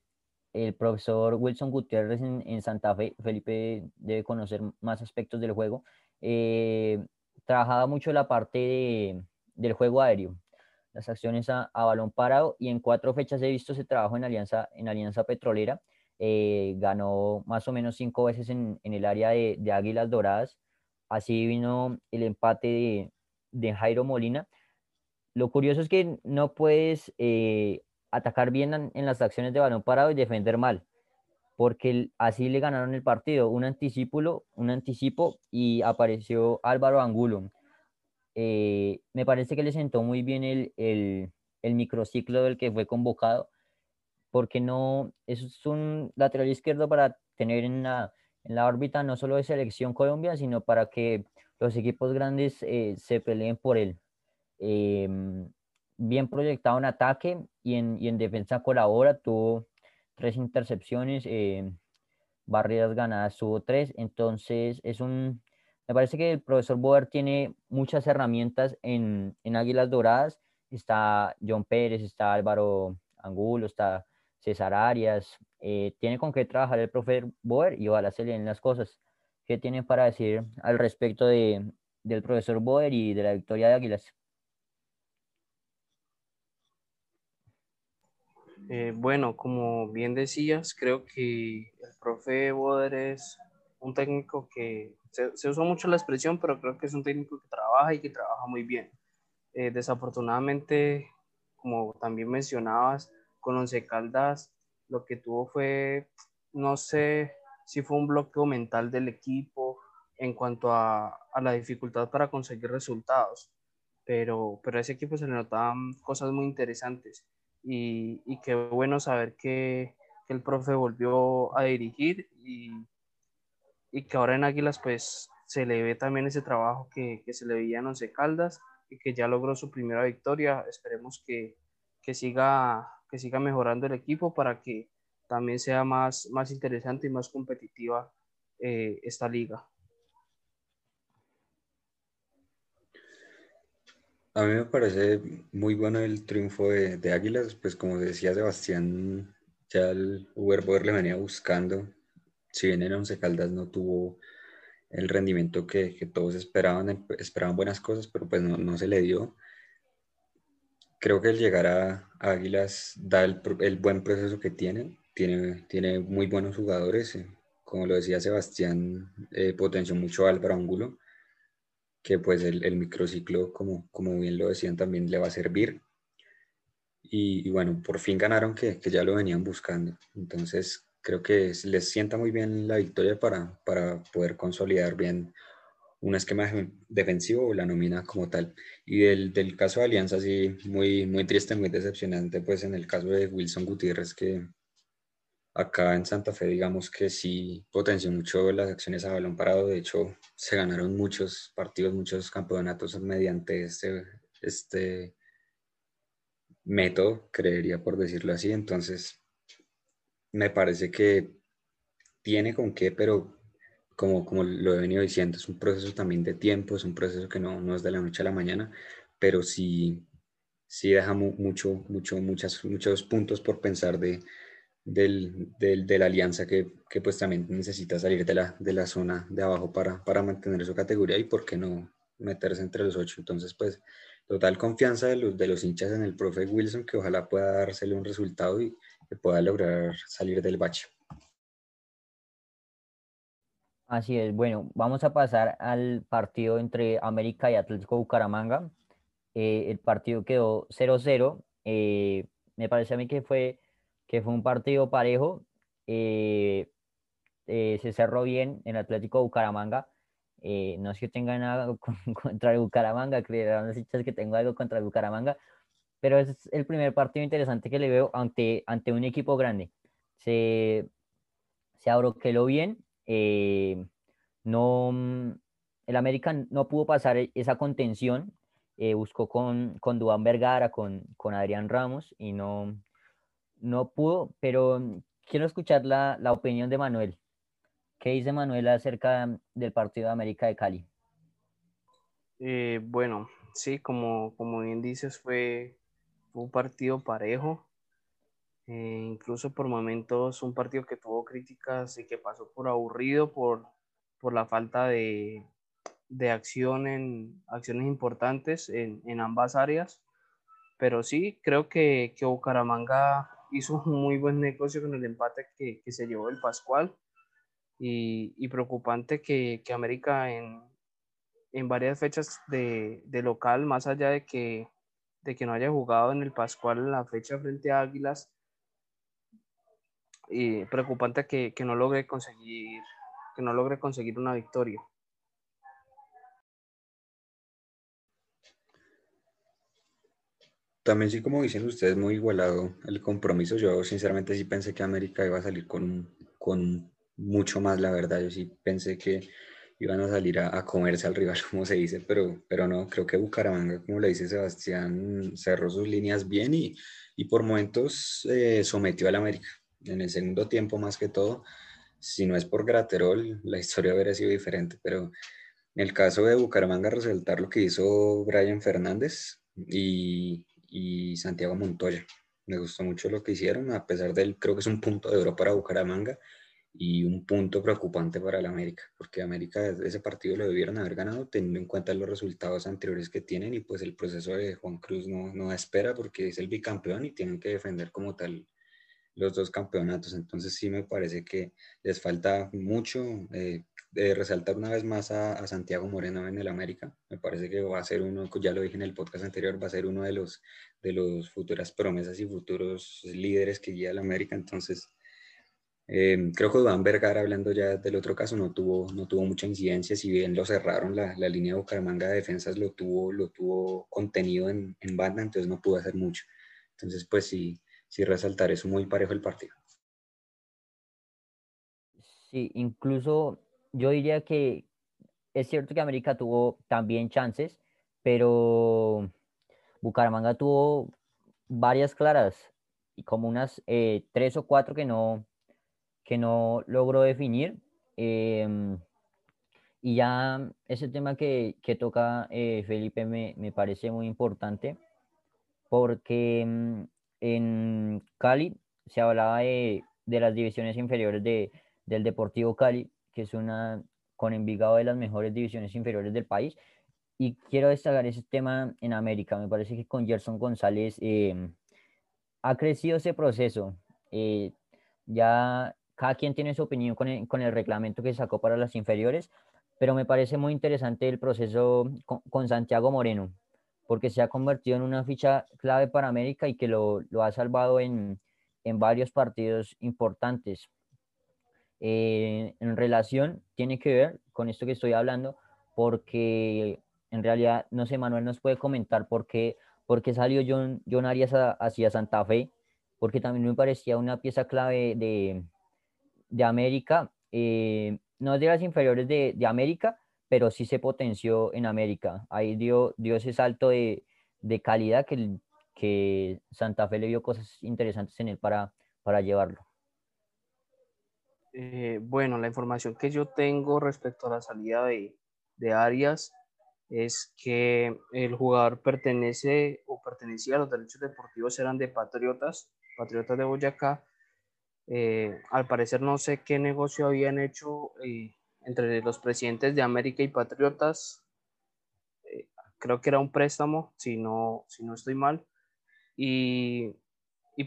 el profesor Wilson Gutiérrez en, en, Santa Fe, Felipe debe conocer más aspectos del juego, trabajaba mucho la parte de, del juego aéreo, las acciones a, balón parado y en cuatro fechas he visto ese trabajo en Alianza, en Alianza Petrolera. Eh, ganó más o menos cinco veces en, el área de, Águilas Doradas. Así vino el empate de, Jairo Molina. Lo curioso es que no puedes eh, atacar bien en, las acciones de balón parado y defender mal, porque así le ganaron el partido. Un anticipo, un anticipo y apareció Álvaro Angulo eh, me parece que le sentó muy bien el, el, el, microciclo del que fue convocado, porque no, es un lateral izquierdo para tener en la, en la órbita no solo de selección Colombia, sino para que los equipos grandes eh, se peleen por él. Em, bien proyectado en ataque y en, y en defensa colabora, tuvo tres intercepciones, eh, barridas ganadas tuvo tres, entonces es un, me parece que el profesor Boer tiene muchas herramientas en, en Águilas Doradas. Está John Pérez, está Álvaro Angulo, está César Arias. Eh, tiene con qué trabajar el profesor Boer y ojalá se le den las cosas. ¿Qué tienen para decir al respecto de, del profesor Boer y de la victoria de Águilas? Eh, bueno, como bien decías, creo que el profe Boer es un técnico que se, se, usó mucho la expresión, pero creo que es un técnico que trabaja y que trabaja muy bien. Eh, desafortunadamente, como también mencionabas, con Once Caldas lo que tuvo fue, no sé si fue un bloqueo mental del equipo en cuanto a, a la dificultad para conseguir resultados, pero, pero a ese equipo se le notaban cosas muy interesantes y, y qué bueno saber que, que el profe volvió a dirigir y y que ahora en Águilas pues se le ve también ese trabajo que, que se le veía en Once Caldas y que ya logró su primera victoria. Esperemos que, que, siga, que siga mejorando el equipo para que también sea más, más interesante y más competitiva eh, esta liga. A mí me parece muy bueno el triunfo de, de Águilas, pues como decía Sebastián, ya el Uber le venía buscando si bien en Once Caldas no tuvo el rendimiento que, todos esperaban, em, esperaban buenas cosas, pero pues no, se le dio. Creo que el llegar a, Águilas da el, buen proceso que tiene, tiene, tiene muy buenos jugadores, eh, como lo decía Sebastián, eh, potenció mucho a Álvaro Angulo, que pues el, microciclo, como, como bien lo decían, también le va a servir. Y, bueno, por fin ganaron que, que ya lo venían buscando. Entonces, creo que les sienta muy bien la victoria para, para poder consolidar bien un esquema defensivo o la nómina como tal. Y del, del, caso de Alianza, sí, muy, muy triste, muy decepcionante, pues en el caso de Wilson Gutiérrez, que, Acá en Santa Fe, digamos que sí potenció mucho las acciones a balón parado. De hecho, se ganaron muchos partidos, muchos campeonatos mediante este, este método, creería por decirlo así. Entonces, me parece que tiene con qué, pero como, como lo he venido diciendo, es un proceso también de tiempo, es un proceso que no, no es de la noche a la mañana, pero sí, sí deja mucho, mucho, muchas, muchos puntos por pensar de, del, del, de la alianza que, que, pues también necesita salir de la, de la zona de abajo para, para mantener su categoría y por qué no meterse entre los ocho. Entonces, pues, total confianza de los, de los hinchas en el profe Wilson, que ojalá pueda dársele un resultado y que pueda lograr salir del bache. Así es, bueno, vamos a pasar al partido entre América y Atlético Bucaramanga. Eh, el partido quedó 0-0. Eh, me parece a mí que fue, que fue un partido parejo. Eh, se cerró bien en Atlético Bucaramanga. no es que tenga nada (laughs) contra el Bucaramanga, creerán las hinchas que tengo algo contra el Bucaramanga, pero es el primer partido interesante que le veo ante, ante un equipo grande. Se, se abroqueló bien, eh, no, mm, el América no pudo pasar e, esa contención, eh, buscó con, con Vergara, con, con Adrián Ramos y no, no pudo, pero mm, quiero escuchar la, la opinión de Manuel. ¿Qué dice Manuel acerca del partido de América de Cali? Eh, bueno, sí, como, como bien dices, fue un partido parejo. Eh, incluso por momentos un partido que tuvo críticas y que pasó por aburrido por, por la falta de, de acción en acciones importantes en, en, ambas áreas. Pero sí, creo que, que, Bucaramanga hizo un muy buen negocio con el empate que, que se llevó el Pascual. Y, y preocupante que, que América en, en, varias fechas de, de, local, más allá de que, de que no haya jugado en el Pascual en la fecha frente a Águilas, y preocupante que, que, no logre conseguir que no logre conseguir una victoria. También sí, como dicen ustedes, muy igualado el compromiso. Yo sinceramente sí pensé que América iba a salir con, con mucho más, la verdad. Yo sí pensé que iban a salir a, comerse al rival, (laughs) como se dice, pero, pero no, creo que Bucaramanga, como le dice Sebastián, cerró sus líneas bien y, y por momentos eh, sometió al América en el segundo tiempo más que todo. Si no es por Graterol, la historia hubiera sido diferente, pero en el caso de Bucaramanga, resaltar lo que hizo Brian Fernández y, y Santiago Montoya. Me gustó mucho lo que hicieron, a pesar del, creo que es un punto de oro para Bucaramanga y un punto preocupante para el América, porque América ese partido lo debieron haber ganado teniendo en cuenta los resultados anteriores que tienen y pues el proceso de Juan Cruz no, no espera porque es el bicampeón y tienen que defender como tal los dos campeonatos. Entonces sí me parece que les falta mucho. Eh, de resaltar una vez más a, Santiago Moreno en el América. Me parece que va a ser uno, ya lo dije en el podcast anterior, va a ser uno de los, de los futuras promesas y futuros líderes que guía el América. Entonces, eh, creo que Iván Vergara, hablando ya del otro caso, no tuvo, no tuvo mucha incidencia. Si bien lo cerraron, la, la línea de Bucaramanga de defensas lo tuvo, lo tuvo contenido en, en banda, entonces no pudo hacer mucho. Entonces, pues sí, sí resaltar eso, muy parejo el partido. Sí, incluso yo diría que es cierto que América tuvo también chances, pero Bucaramanga tuvo varias claras y como unas eh, tres o cuatro que no, que no logró definir. Em, y ya ese tema que, que toca eh, Felipe me, me, parece muy importante porque em, en Cali se hablaba de, de las divisiones inferiores de, del Deportivo Cali, que es una, con Envigado, de las mejores divisiones inferiores del país. Y quiero destacar ese tema en América. Me parece que con Gerson González eh, ha crecido ese proceso. Eh, ya cada quien tiene su opinión con el, con el, reglamento que sacó para las inferiores, pero me parece muy interesante el proceso con, con Santiago Moreno porque se ha convertido en una ficha clave para América y que lo, lo ha salvado en, en, varios partidos importantes. Eh, en relación, tiene que ver con esto que estoy hablando, porque en realidad, no sé, Manuel nos puede comentar por qué, por qué salió John, John Arias hacia Santa Fe, porque también me parecía una pieza clave de, de América, eh, no de las inferiores de, de, América, pero sí se potenció en América. Ahí dio, dio ese salto de, de calidad que, que Santa Fe le vio cosas interesantes en él para, para llevarlo. Eh, bueno, la información que yo tengo respecto a la salida de, de Arias es que el jugador pertenece o pertenecía a los derechos deportivos eran de Patriotas, Patriotas de Boyacá. Eh, al parecer no sé qué negocio habían hecho eh, entre los presidentes de América y Patriotas. creo que era un préstamo, si no, si no estoy mal. Y,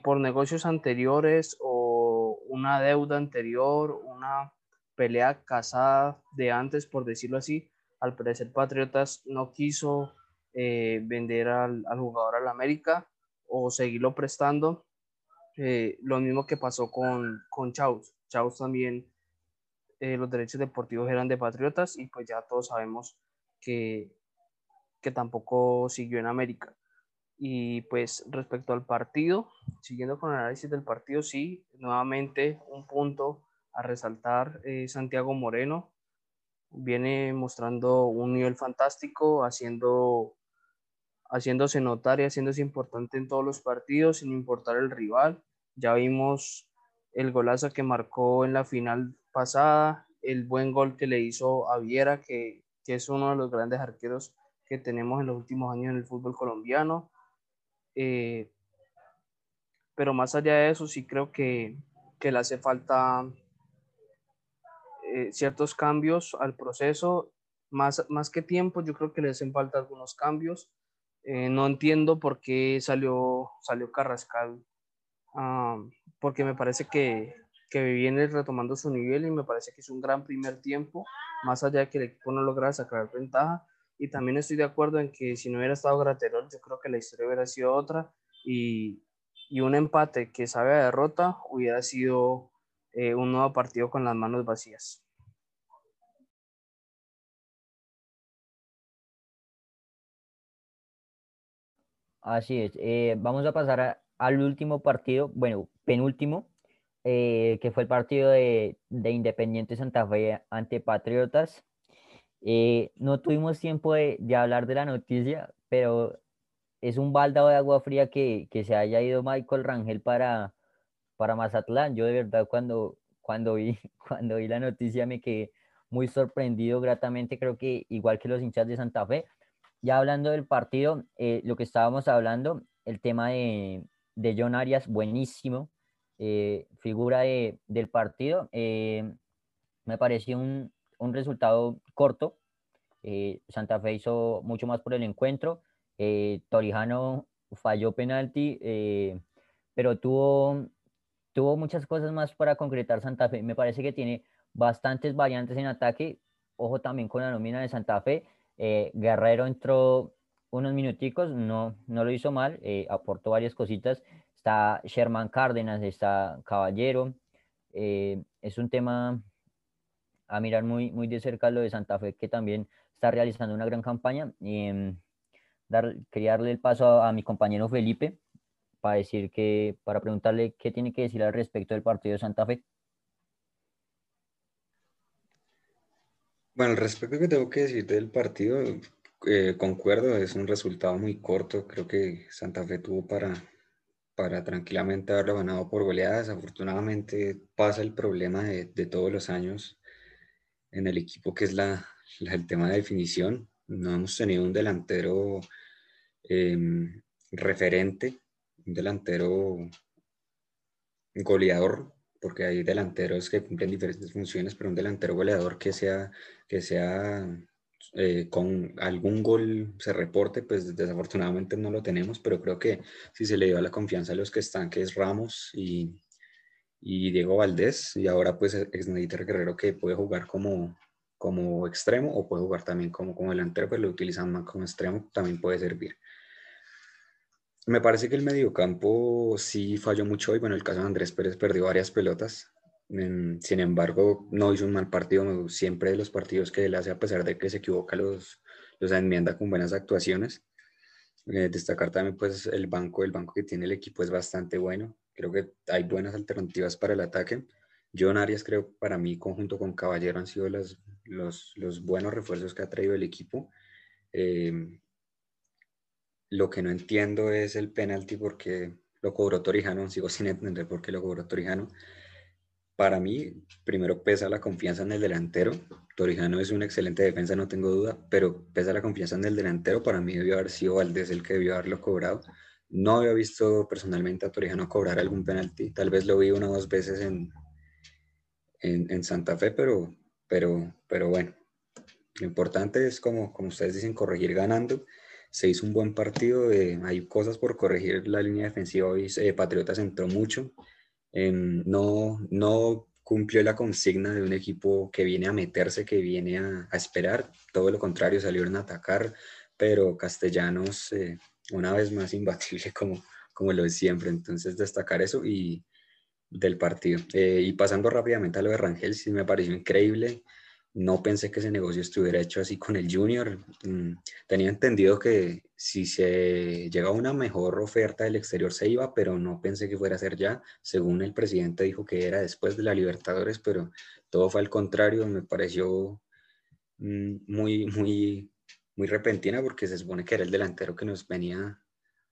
por negocios anteriores o una deuda anterior, una pelea casada de antes, por decirlo así. Al parecer Patriotas no quiso eh, vender al, jugador al América o seguirlo prestando. Eh, lo mismo que pasó con, con Chaus. Chaus también, eh, los derechos deportivos eran de Patriotas y pues ya todos sabemos que, que tampoco siguió en América. Y pues respecto al partido, siguiendo con el análisis del partido, sí, nuevamente un punto a resaltar, eh, Santiago Moreno viene mostrando un nivel fantástico, haciendo, haciéndose notar y haciéndose importante en todos los partidos, sin importar el rival. Ya vimos el golazo que marcó en la final pasada, el buen gol que le hizo a Viera, que, que es uno de los grandes arqueros que tenemos en los últimos años en el fútbol colombiano eh, pero más allá de eso, sí creo que, que le hace falta eh, ciertos cambios al proceso. Más, más que tiempo, yo creo que le hacen falta algunos cambios. Eh, no entiendo por qué salió, salió Carrascal, ah, porque me parece que, que viene retomando su nivel y me parece que es un gran primer tiempo, más allá de que el equipo no logra sacar ventaja y también estoy de acuerdo en que si no hubiera estado Graterol, yo creo que la historia hubiera sido otra y, y un empate que sabe a derrota hubiera sido eh, un nuevo partido con las manos vacías. Así es. Eh, vamos a pasar al último partido, bueno, penúltimo, eh, que fue el partido de, de Independiente Santa Fe ante Patriotas. Eh, no tuvimos tiempo de, hablar de la noticia, pero es un baldado de agua fría que, se haya ido Michael Rangel para, para Mazatlán. Yo de verdad cuando, cuando, vi, (laughs) cuando vi la noticia me quedé muy sorprendido gratamente, creo que igual que los hinchas de Santa Fe. Ya hablando del partido, eh, lo que estábamos hablando, el tema de, de John Arias, buenísimo, eh, figura del partido. me pareció un, un resultado corto. Eh, Santa Fe hizo mucho más por el encuentro. Eh, Torijano falló penalti, eh, pero tuvo, tuvo muchas cosas más para concretar Santa Fe. Me parece que tiene bastantes variantes en ataque. Ojo también con la nómina de Santa Fe. Guerrero entró unos minuticos, no, no lo hizo mal, aportó varias cositas. Está Sherman Cárdenas, está Caballero. es un tema a mirar muy, muy de cerca lo de Santa Fe, que también está realizando una gran campaña. Y, em, dar, quería darle el paso a, mi compañero Felipe para decir que, para preguntarle qué tiene que decir al respecto del partido de Santa Fe. Bueno, al respecto que tengo que decir del partido, eh, concuerdo, es un resultado muy corto. Creo que Santa Fe tuvo para, para tranquilamente haberlo ganado por goleadas. Afortunadamente pasa el problema de, de todos los años en el equipo, que es la, el tema de definición. No hemos tenido un delantero em, referente, un delantero goleador, porque hay delanteros que cumplen diferentes funciones, pero un delantero goleador que sea, que sea eh, con algún gol se reporte, pues desafortunadamente no lo tenemos, pero creo que si se le dio la confianza a los que están, que es Ramos y, y Diego Valdés, y ahora pues Exnediter Guerrero que puede jugar como, como extremo o puede jugar también como, como delantero, pero lo utilizan más como extremo, también puede servir. Me parece que el mediocampo sí falló mucho hoy. Bueno, el caso de Andrés Pérez perdió varias pelotas. Sin embargo, no hizo un mal partido. Siempre de los partidos que él hace, a pesar de que se equivoca, los, los enmienda con buenas actuaciones. Eh, destacar también pues el banco, el banco que tiene el equipo es bastante bueno. Creo que hay buenas alternativas para el ataque. John Arias creo para mí conjunto con Caballero han sido los, los, buenos refuerzos que ha traído el equipo. Eh, lo que no entiendo es el penalti porque lo cobró Torijano, sigo (laughs) sin entender por qué lo cobró Torijano. Para mí, primero pesa la confianza en el delantero. Torijano es una excelente defensa, no tengo duda, pero pesa la confianza en el delantero. Para mí debió haber sido Valdés el que debió haberlo cobrado. No había visto personalmente a Torijano cobrar algún penalti. Tal vez lo vi una o dos veces en, en, Santa Fe, pero, pero, pero bueno. Lo importante es, como, como ustedes dicen, corregir ganando se hizo un buen partido, eh, hay cosas por corregir la línea defensiva hoy, eh, Patriotas entró mucho, no, no cumplió la consigna de un equipo que viene a meterse, que viene a, esperar, todo lo contrario, salieron a atacar, pero Castellanos eh, una vez más (laughs) imbatible como, como lo es siempre, entonces destacar eso y del partido. y pasando rápidamente a lo de Rangel, sí me pareció increíble, no pensé que ese negocio estuviera hecho así con el junior. Mm, tenía entendido que si se llegaba una mejor oferta del exterior se iba, pero no pensé que fuera a ser ya. Según el presidente dijo que era después de la Libertadores, pero todo fue al contrario. Me pareció mm, muy, muy, muy repentina porque se supone que era el delantero que nos venía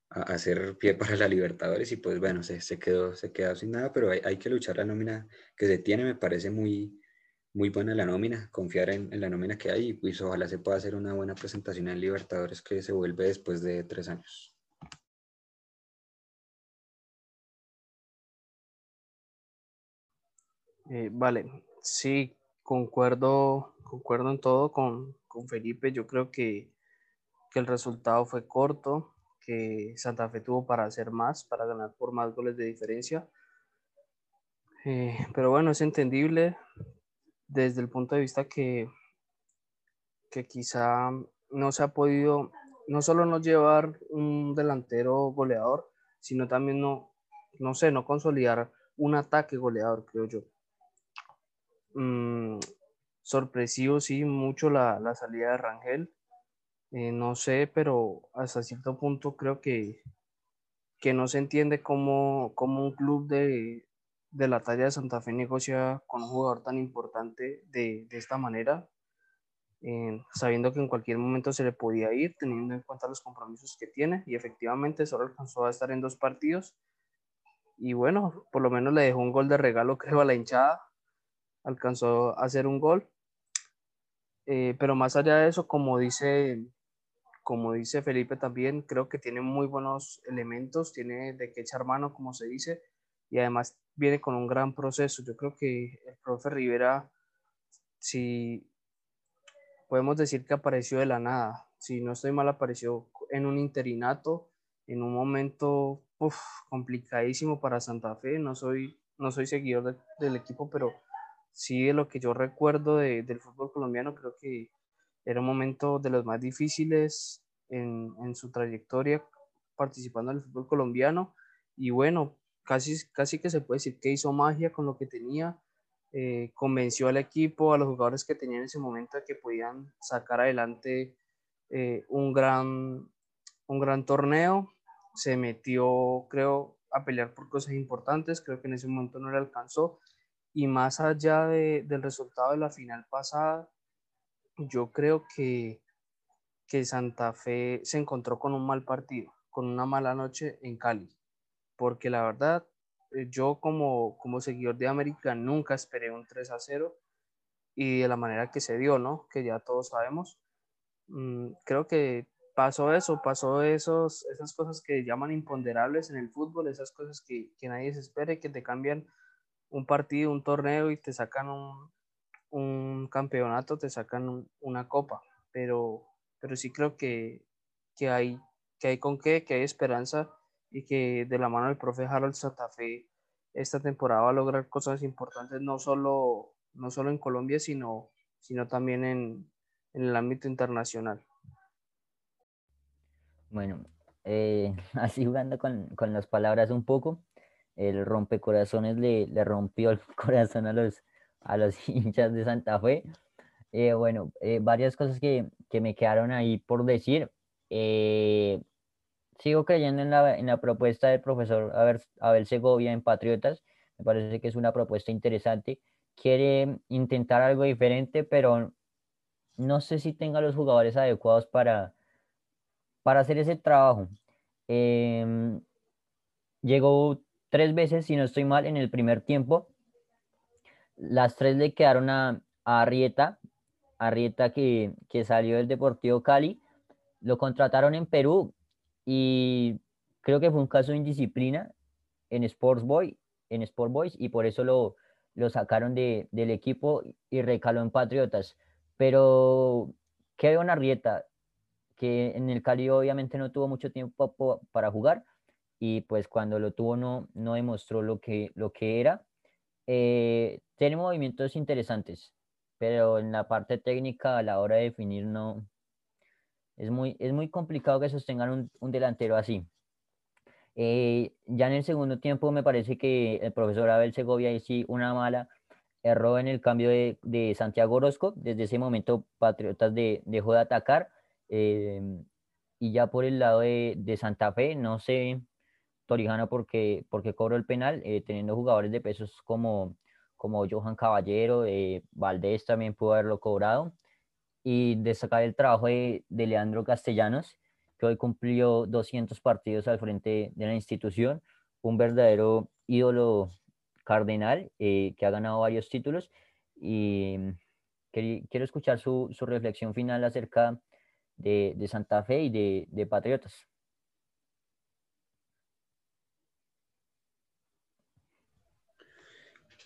a hacer pie para la Libertadores y pues bueno, se, se quedó, se quedó sin nada, pero hay, hay que luchar la nómina que se tiene, me parece muy muy buena la nómina, confiar en, la nómina que hay y pues ojalá se pueda hacer una buena presentación en Libertadores que se vuelve después de tres años. Eh, vale, sí, concuerdo, concuerdo en todo con, Felipe. Yo creo que, el resultado fue corto, que Santa Fe tuvo para hacer más, para ganar por más goles de diferencia. Eh, pero bueno, es entendible desde el punto de vista que, que quizá no se ha podido, no solo no llevar un delantero goleador, sino también no, no sé, no consolidar un ataque goleador, creo yo. Mm, sorpresivo, sí, mucho la, salida de Rangel. Eh, no sé, pero hasta cierto punto creo que, que no se entiende cómo, cómo un club de, de la talla de Santa Fe negocia con un jugador tan importante de, esta manera, eh, sabiendo que en cualquier momento se le podía ir, teniendo en cuenta los compromisos que tiene, y efectivamente solo alcanzó a estar en dos partidos. Y bueno, por lo menos le dejó un gol de regalo, (laughs) creo, a la hinchada. Alcanzó a hacer un gol. Eh, pero más allá de eso, como dice, como dice Felipe también, creo que tiene muy buenos elementos, tiene de qué echar mano, como se dice, y además viene con un gran proceso. Yo creo que el profe Rivera, si podemos decir que apareció de la nada, si no estoy mal, apareció en un interinato, en un momento complicadísimo para Santa Fe. No soy, no soy seguidor del equipo, pero sí de lo que yo recuerdo del fútbol colombiano, creo que era un momento de los más difíciles en, en su trayectoria participando en el fútbol colombiano. Y bueno, casi, casi que se puede decir que hizo magia con lo que tenía, eh, convenció al equipo, a los jugadores que tenían en ese momento que podían sacar adelante eh, un, gran, un gran torneo, se metió, creo, a pelear por cosas importantes, creo que en ese momento no le alcanzó, y más allá de, del resultado de la final pasada, yo creo que, que Santa Fe se encontró con un mal partido, con una mala noche en Cali porque la verdad, eh, yo como, como seguidor de América nunca esperé un 3 a 0 y de la manera que se dio, ¿no? Que ya todos sabemos. Mm, creo que pasó eso, pasó esos, esas cosas que llaman imponderables en el fútbol, esas cosas que, que nadie se espera y que te cambian un partido, un torneo y te sacan un, un campeonato, te sacan una copa. Pero, pero sí creo que, que, hay, que hay con qué, que hay esperanza y que de la mano del profe Harold Santa Fe esta temporada va a lograr cosas importantes no solo, no solo en Colombia, sino, sino también en, en el ámbito internacional. Bueno, eh, (laughs) así jugando con, con, las palabras un poco, el rompecorazones le, le rompió el (laughs) corazón a los, a los (laughs) hinchas de Santa Fe. Eh, bueno, eh, varias cosas que, que, me quedaron ahí por decir. Sigo creyendo en la, en la propuesta del profesor Abel, Segovia en Patriotas. Me parece que es una propuesta interesante. Quiere intentar algo diferente, pero no sé si tenga los jugadores adecuados para, para hacer ese trabajo. Em, llegó tres veces, si no estoy mal, en el primer tiempo. Las tres le quedaron a, a Arrieta, Arrieta que, que salió del Deportivo Cali. Lo contrataron en Perú y creo que fue un caso de indisciplina en Sports Boy, en Sport Boys, y por eso lo, lo sacaron de, del equipo y recaló en Patriotas. Pero Kevin Arrieta, que en el Cali obviamente no tuvo mucho tiempo para jugar, y pues cuando lo tuvo no, no demostró lo que, lo que era. Eh, tiene movimientos interesantes, pero en la parte técnica a la hora de definir no, es muy, es muy complicado que sostengan un, un delantero así. Eh, ya en el segundo tiempo me parece que el profesor Abel Segovia sí una mala erró en el cambio de, de Santiago Orozco. Desde ese momento Patriotas de, dejó de atacar. Eh, y ya por el lado de, de, Santa Fe, no sé, Torijano porque, porque cobró el penal, eh, teniendo jugadores de pesos como, como Johan Caballero, Valdés también pudo haberlo cobrado y destacar el trabajo de, Leandro Castellanos, que hoy cumplió 200 partidos al frente de la institución, un verdadero ídolo cardenal eh, que ha ganado varios títulos y quiero escuchar su, su reflexión final acerca de, de, Santa Fe y de, de Patriotas.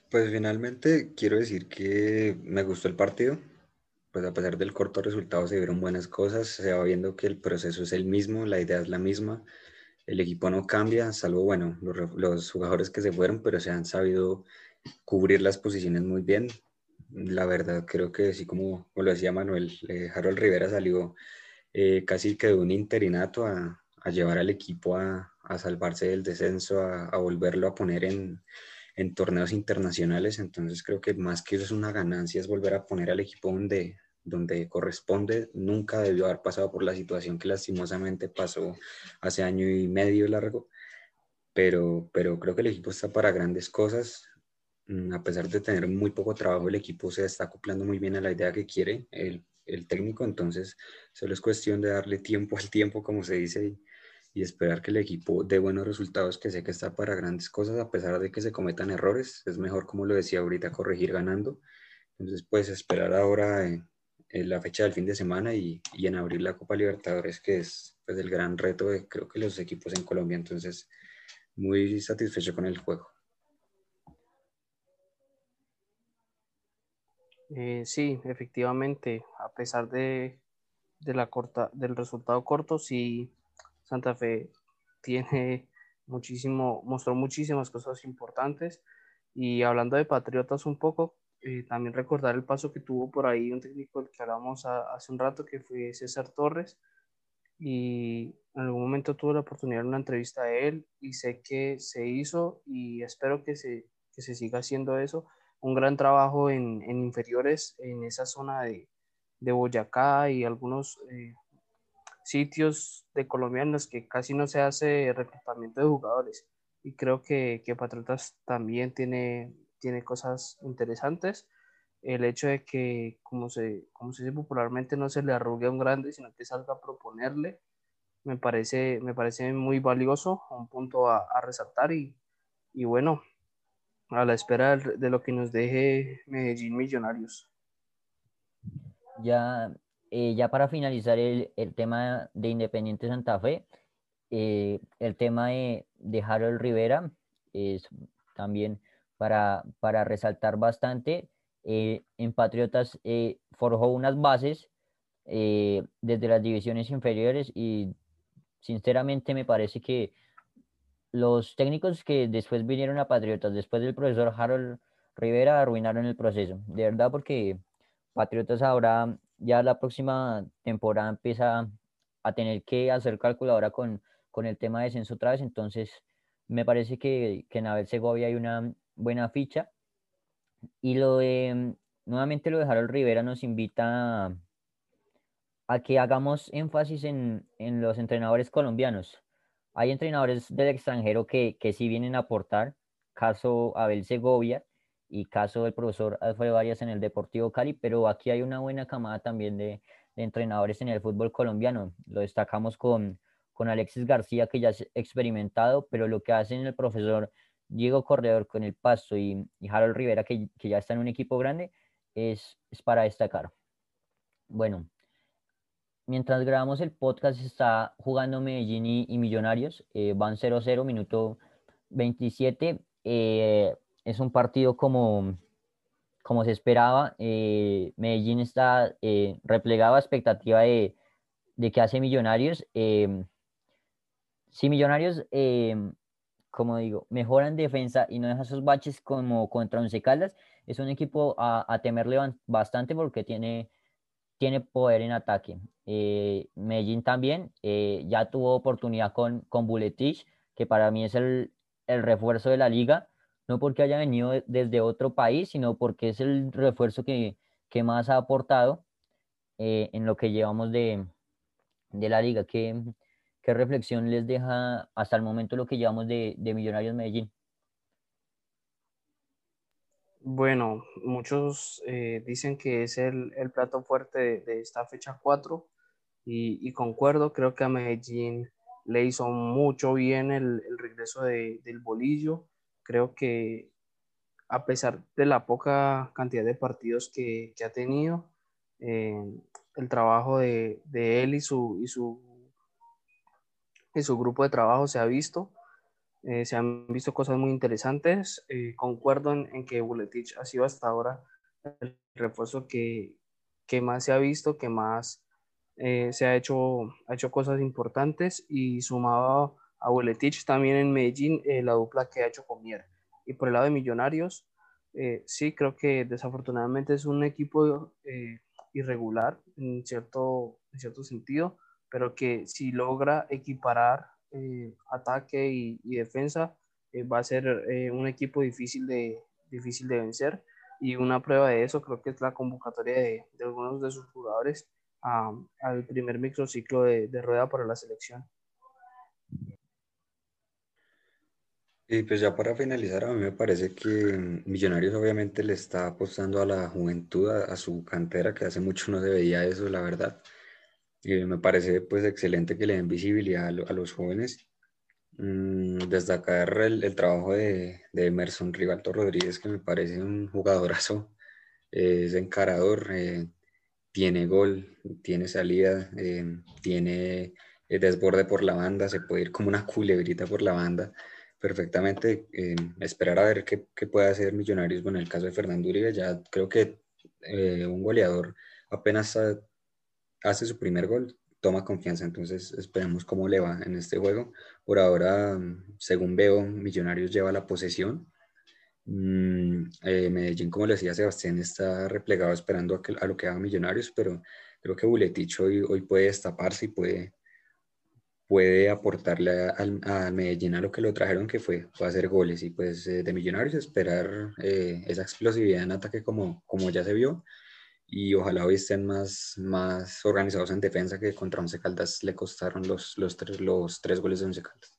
Pues finalmente quiero decir que me gustó el partido, pues a pesar del corto resultado se vieron buenas cosas, se va viendo que el proceso es el mismo, la idea es la misma, el equipo no cambia, salvo, bueno, los, los jugadores que se fueron, pero se han sabido cubrir las posiciones muy bien. La verdad, creo que así como, como lo decía Manuel, eh, Harold Rivera salió eh, casi que de un interinato a, a llevar al equipo a, a, salvarse del descenso, a, a volverlo a poner en, en torneos internacionales. Entonces creo que más que eso es una ganancia, es volver a poner al equipo donde, donde corresponde, nunca debió haber pasado por la situación que lastimosamente pasó hace año y medio largo, pero, pero creo que el equipo está para grandes cosas. Mm, a pesar de tener muy poco trabajo, el equipo se está acoplando muy bien a la idea que quiere el, el técnico, entonces solo es cuestión de darle tiempo al tiempo, como se dice, y, esperar que el equipo dé buenos resultados, que sé que está para grandes cosas, a pesar de que se cometan errores. Es mejor, como lo decía ahorita, corregir ganando. Entonces, pues esperar ahora en la fecha del fin de semana y, en abrir la Copa Libertadores, que es pues, el gran reto de creo que los equipos en Colombia. Entonces, muy satisfecho con el juego. Eh, sí, efectivamente, a pesar de, de, la corta, del resultado corto, sí, Santa Fe tiene muchísimo, mostró muchísimas cosas importantes. Y hablando de Patriotas un poco, eh, también recordar el paso que tuvo por ahí un técnico del que hablamos a, hace un rato, que fue César Torres. Y en algún momento tuve la oportunidad de una entrevista a él y sé que se hizo y espero que se, que se siga haciendo eso. Un gran trabajo en, en inferiores en esa zona de, de Boyacá y algunos eh, sitios de colombianos que casi no se hace reclutamiento de jugadores. Y creo que, que Patriotas también tiene tiene cosas interesantes. El hecho de que, como se, como se dice popularmente, no se le arrugue a un grande, sino que salga a proponerle, me parece, me parece muy valioso, un punto a, a resaltar y, y, bueno, a la espera de lo que nos deje Medellín Millonarios. Ya, eh, ya para finalizar el, el, tema de Independiente Santa Fe, eh, el tema de, de Harold Rivera es también para, para resaltar bastante. Eh, en Patriotas eh, forjó unas bases eh, desde las divisiones inferiores y sinceramente me parece que los técnicos que después vinieron a Patriotas, después del profesor Harold Rivera, arruinaron el proceso. De verdad, porque Patriotas ahora, ya la próxima temporada empieza a tener que hacer calculadora con, con el tema de censo otra vez. Entonces, me parece que, que en Abel Segovia hay una buena ficha. Y lo de, nuevamente lo de Harold Rivera nos invita a, que hagamos énfasis en, en, los entrenadores colombianos. Hay entrenadores del extranjero que, que sí vienen a aportar, caso Abel Segovia y caso del profesor Alfredo Varias en el Deportivo Cali, pero aquí hay una buena camada también de, de entrenadores en el fútbol colombiano. Lo destacamos con, con Alexis García, que ya es experimentado, pero lo que hacen el profesor Diego Corredor con el Pasto y, Harold Rivera, que, ya está en un equipo grande, es, es para destacar. Bueno, mientras grabamos el podcast está jugando Medellín y, Millonarios, eh, van 0-0, minuto 27. Eh, es un partido como, como se esperaba. Eh, Medellín está replegado a expectativa de, de que hace Millonarios. si Millonarios como digo, mejora en defensa y no deja esos baches como contra Once Caldas, es un equipo a, temerle bastante porque tiene, tiene poder en ataque. Eh, Medellín también eh, ya tuvo oportunidad con, con Buletich, que para mí es el, el, refuerzo de la liga, no porque haya venido desde otro país, sino porque es el refuerzo que, que más ha aportado eh, en lo que llevamos de, de la liga. Que, ¿Qué reflexión les deja hasta el momento lo que llevamos de, Millonarios Medellín? Bueno, muchos eh, dicen que es el, plato fuerte de, esta fecha 4 y, concuerdo, creo que a Medellín le hizo mucho bien el, regreso del bolillo. Creo que a pesar de la poca cantidad de partidos que, ha tenido, eh, el trabajo de, él y su, y su en su grupo de trabajo se ha visto. Eh, se han visto cosas muy interesantes. Eh, concuerdo en, que Buletich ha sido hasta ahora el refuerzo que, que más se ha visto, que más eh, se ha hecho, ha hecho cosas importantes y sumado a Buletich también en Medellín, la dupla que ha hecho con Mier. Y por el lado de Millonarios, sí, creo que desafortunadamente es un equipo irregular en cierto, en cierto sentido pero que si logra equiparar eh, ataque y, defensa, eh, va a ser eh, un equipo difícil de, difícil de vencer. Y una prueba de eso creo que es la convocatoria de, de algunos de sus jugadores al primer microciclo de, de rueda para la selección. Y pues ya para finalizar, a mí me parece que Millonarios obviamente le está apostando a la juventud, a, a su cantera, que hace mucho no se veía eso, la verdad. Y me parece pues excelente que le den visibilidad a, los jóvenes. Mm, destacar el, trabajo de, Emerson Rivalto Rodríguez, que me parece un jugadorazo, es encarador, eh, tiene gol, tiene salida, eh, tiene eh, desborde por la banda, se puede ir como una culebrita por la banda perfectamente. esperar a ver qué, qué, puede hacer Millonarios. Bueno, en el caso de Fernando Uribe, ya creo que un goleador apenas hace su primer gol, toma confianza. Entonces esperemos cómo le va en este juego. Por ahora, según veo, Millonarios lleva la posesión. Mm, eh, Medellín, como le decía Sebastián, está replegado esperando a, que, a, lo que haga Millonarios, pero creo que Buletich hoy, hoy puede destaparse y puede, puede aportarle a, Medellín a lo que lo trajeron, que fue, fue hacer goles. Y pues eh, de Millonarios esperar eh, esa explosividad en ataque como, como ya se vio y ojalá hoy estén más, más organizados en defensa que contra Once Caldas le costaron los, los, tres, los tres goles de Once Caldas.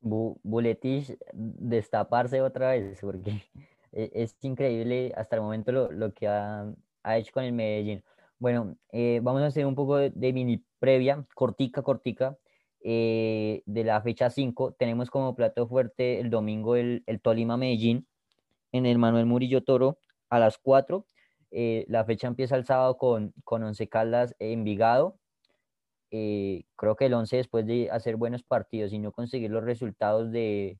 Buletich destaparse otra vez porque (laughs) e, es increíble hasta el momento lo, lo que ha, ha, hecho con el Medellín. Bueno, eh, vamos a hacer un poco de, mini previa, cortica, cortica, eh, de la fecha 5. Tenemos como plato fuerte el domingo el, el Tolima Medellín en el Manuel Murillo Toro a las 4 eh, la fecha empieza el sábado con, con Once Caldas Envigado. Eh, creo que el 11 después de hacer buenos partidos y no conseguir los resultados de,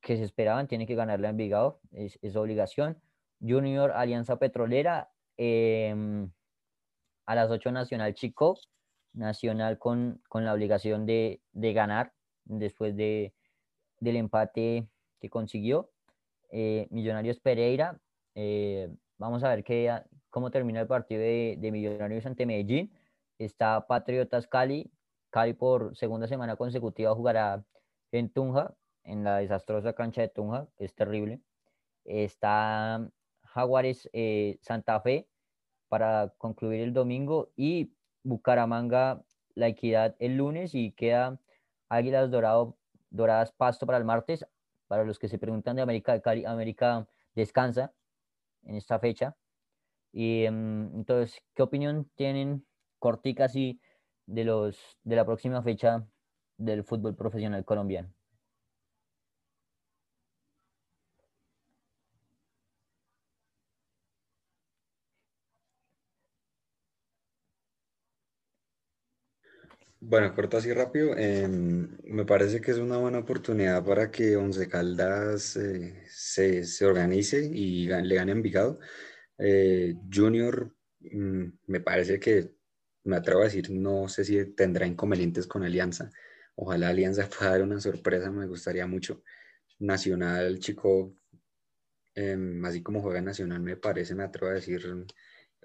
que se esperaban, tiene que ganarle a Envigado, es, es obligación. Junior Alianza Petrolera, em, a las 8 Nacional Chico, Nacional con, con la obligación de, de ganar después de, del empate que consiguió. Eh, Millonarios Pereira, Vamos a ver qué, cómo termina el partido de, de Millonarios ante Medellín. Está Patriotas Cali. Cali por segunda semana consecutiva jugará en Tunja, en la desastrosa cancha de Tunja. Es terrible. Está Jaguares eh, Santa Fe para concluir el domingo y Bucaramanga La Equidad el lunes y queda Águilas Dorado, Doradas Pasto para el martes. Para los que se preguntan de América de Cali, América descansa en esta fecha. Y em, entonces, ¿qué opinión tienen cortica así de los de la próxima fecha del fútbol profesional colombiano? Bueno, corto así rápido. em, me parece que es una buena oportunidad para que Once Caldas eh, se, se organice y le gane a Envigado. Eh, Junior, mm, me parece que, me atrevo a decir, no sé si tendrá inconvenientes con Alianza. Ojalá Alianza (laughs) pueda dar una sorpresa, me gustaría mucho. Nacional, chico, em, así como juega Nacional, me parece, me atrevo a decir,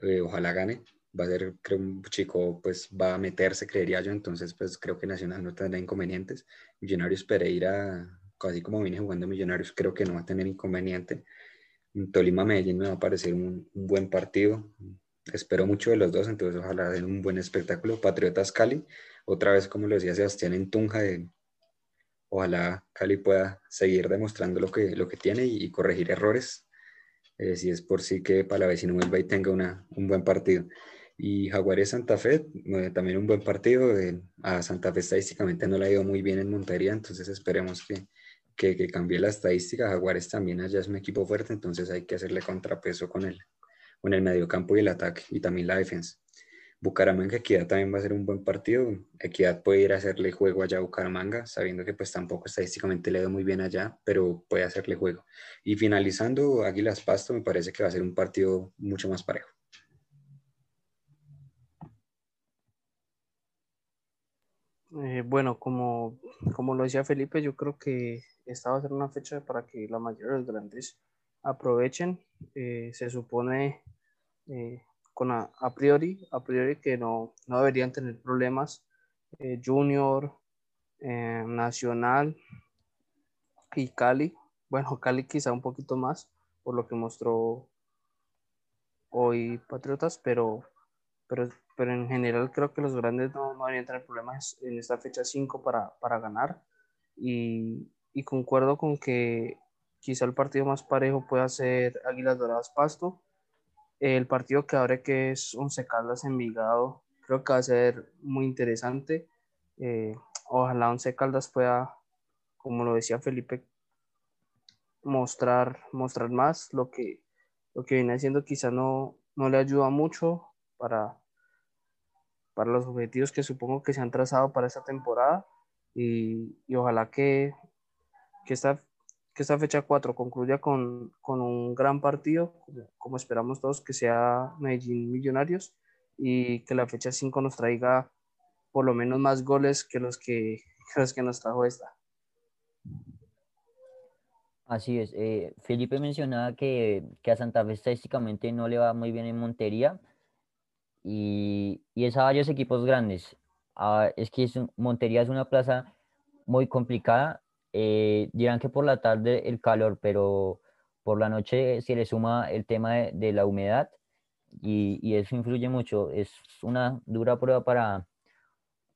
eh, ojalá gane. Va a ser, creo, un chico, pues va a meterse, creería yo. Entonces, pues creo que Nacional no tendrá inconvenientes. Millonarios Pereira, así como viene jugando Millonarios, creo que no va a tener inconveniente. Tolima Medellín me va a parecer un, un buen partido. Espero mucho de los dos, entonces ojalá den un buen espectáculo. Patriotas Cali, otra vez, como lo decía Sebastián, en Tunja, de, ojalá Cali pueda seguir demostrando lo que, lo que tiene y, y corregir errores. Eh, si es por sí que Palavecino vuelva y tenga una, un buen partido. Y Jaguares Santa Fe, eh, también un buen partido. a Santa Fe estadísticamente no le ha ido muy bien en Montería, entonces esperemos que, que, que cambie la estadística. Jaguares también allá es un equipo fuerte, entonces hay que hacerle contrapeso con el, con el mediocampo y el ataque y también la defensa. Bucaramanga Equidad también va a ser un buen partido. Equidad puede ir a hacerle juego allá a Bucaramanga, sabiendo que pues tampoco estadísticamente le ha ido muy bien allá, pero puede hacerle juego. Y finalizando, Águilas Pasto me parece que va a ser un partido mucho más parejo. Eh, bueno, como, como lo decía Felipe, yo creo que esta va a ser una fecha para que la mayoría de los grandes aprovechen. Eh, se supone eh, con a, a, priori, a priori que no, no deberían tener problemas. Junior, Nacional y Cali. Bueno, (laughs) Cali quizá un poquito más por lo que mostró hoy Patriotas, pero, pero, pero en general creo que los grandes no, no deberían tener problemas en esta fecha 5 para, para ganar. Y, y concuerdo con que quizá el partido más parejo pueda ser Águilas Doradas Pasto. El partido que abre que es Once Caldas Envigado, creo que va a ser muy interesante. Eh, ojalá Once Caldas pueda, como lo decía Felipe, mostrar, mostrar más lo que, lo que viene haciendo quizá no, no le ayuda mucho para, para los objetivos que supongo que se han trazado para esta temporada y, y ojalá que, que esta que esta fecha 4 concluya con, con un gran partido, como, como, esperamos todos, que sea Medellín Millonarios, y que la fecha 5 nos traiga por lo menos más goles que los que, (laughs) que los que nos trajo esta. Así es. Eh, Felipe mencionaba que, que, a Santa Fe estadísticamente no le va muy bien en Montería y, y es a varios equipos grandes. Ah, es que es un, Montería es una plaza muy complicada eh, dirán que por la tarde el calor, pero por la noche se le suma el tema de, de la humedad y, y, eso influye mucho. Es una dura prueba para,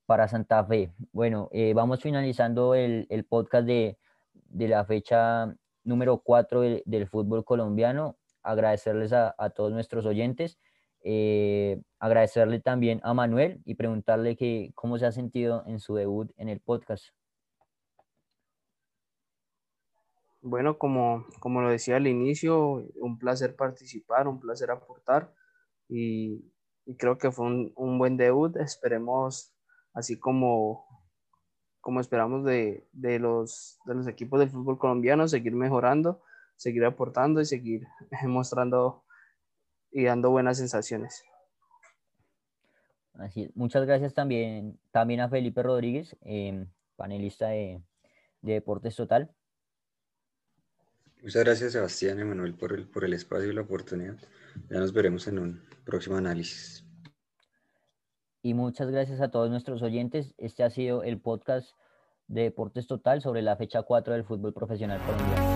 para Santa Fe. Bueno, eh, vamos finalizando el, el podcast de, de, la fecha número 4 de, del fútbol colombiano. Agradecerles a, a todos nuestros oyentes. Eh, agradecerle también a Manuel y preguntarle que, cómo se ha sentido en su debut en el podcast. Bueno, como, como lo decía al inicio, un placer participar, un placer aportar y, y creo que fue un, un, buen debut. Esperemos, así como, como esperamos de, de, los, de los equipos del fútbol colombiano, seguir mejorando, seguir aportando y seguir (laughs) mostrando y dando buenas sensaciones. Así es. Muchas gracias también, también a Felipe Rodríguez, eh, panelista de, de Deportes Total. Muchas gracias Sebastián y Manuel por el, por el espacio y la oportunidad. Ya nos veremos en un próximo análisis. Y muchas gracias a todos nuestros oyentes. Este ha sido el podcast de Deportes Total sobre la fecha 4 del fútbol profesional colombiano.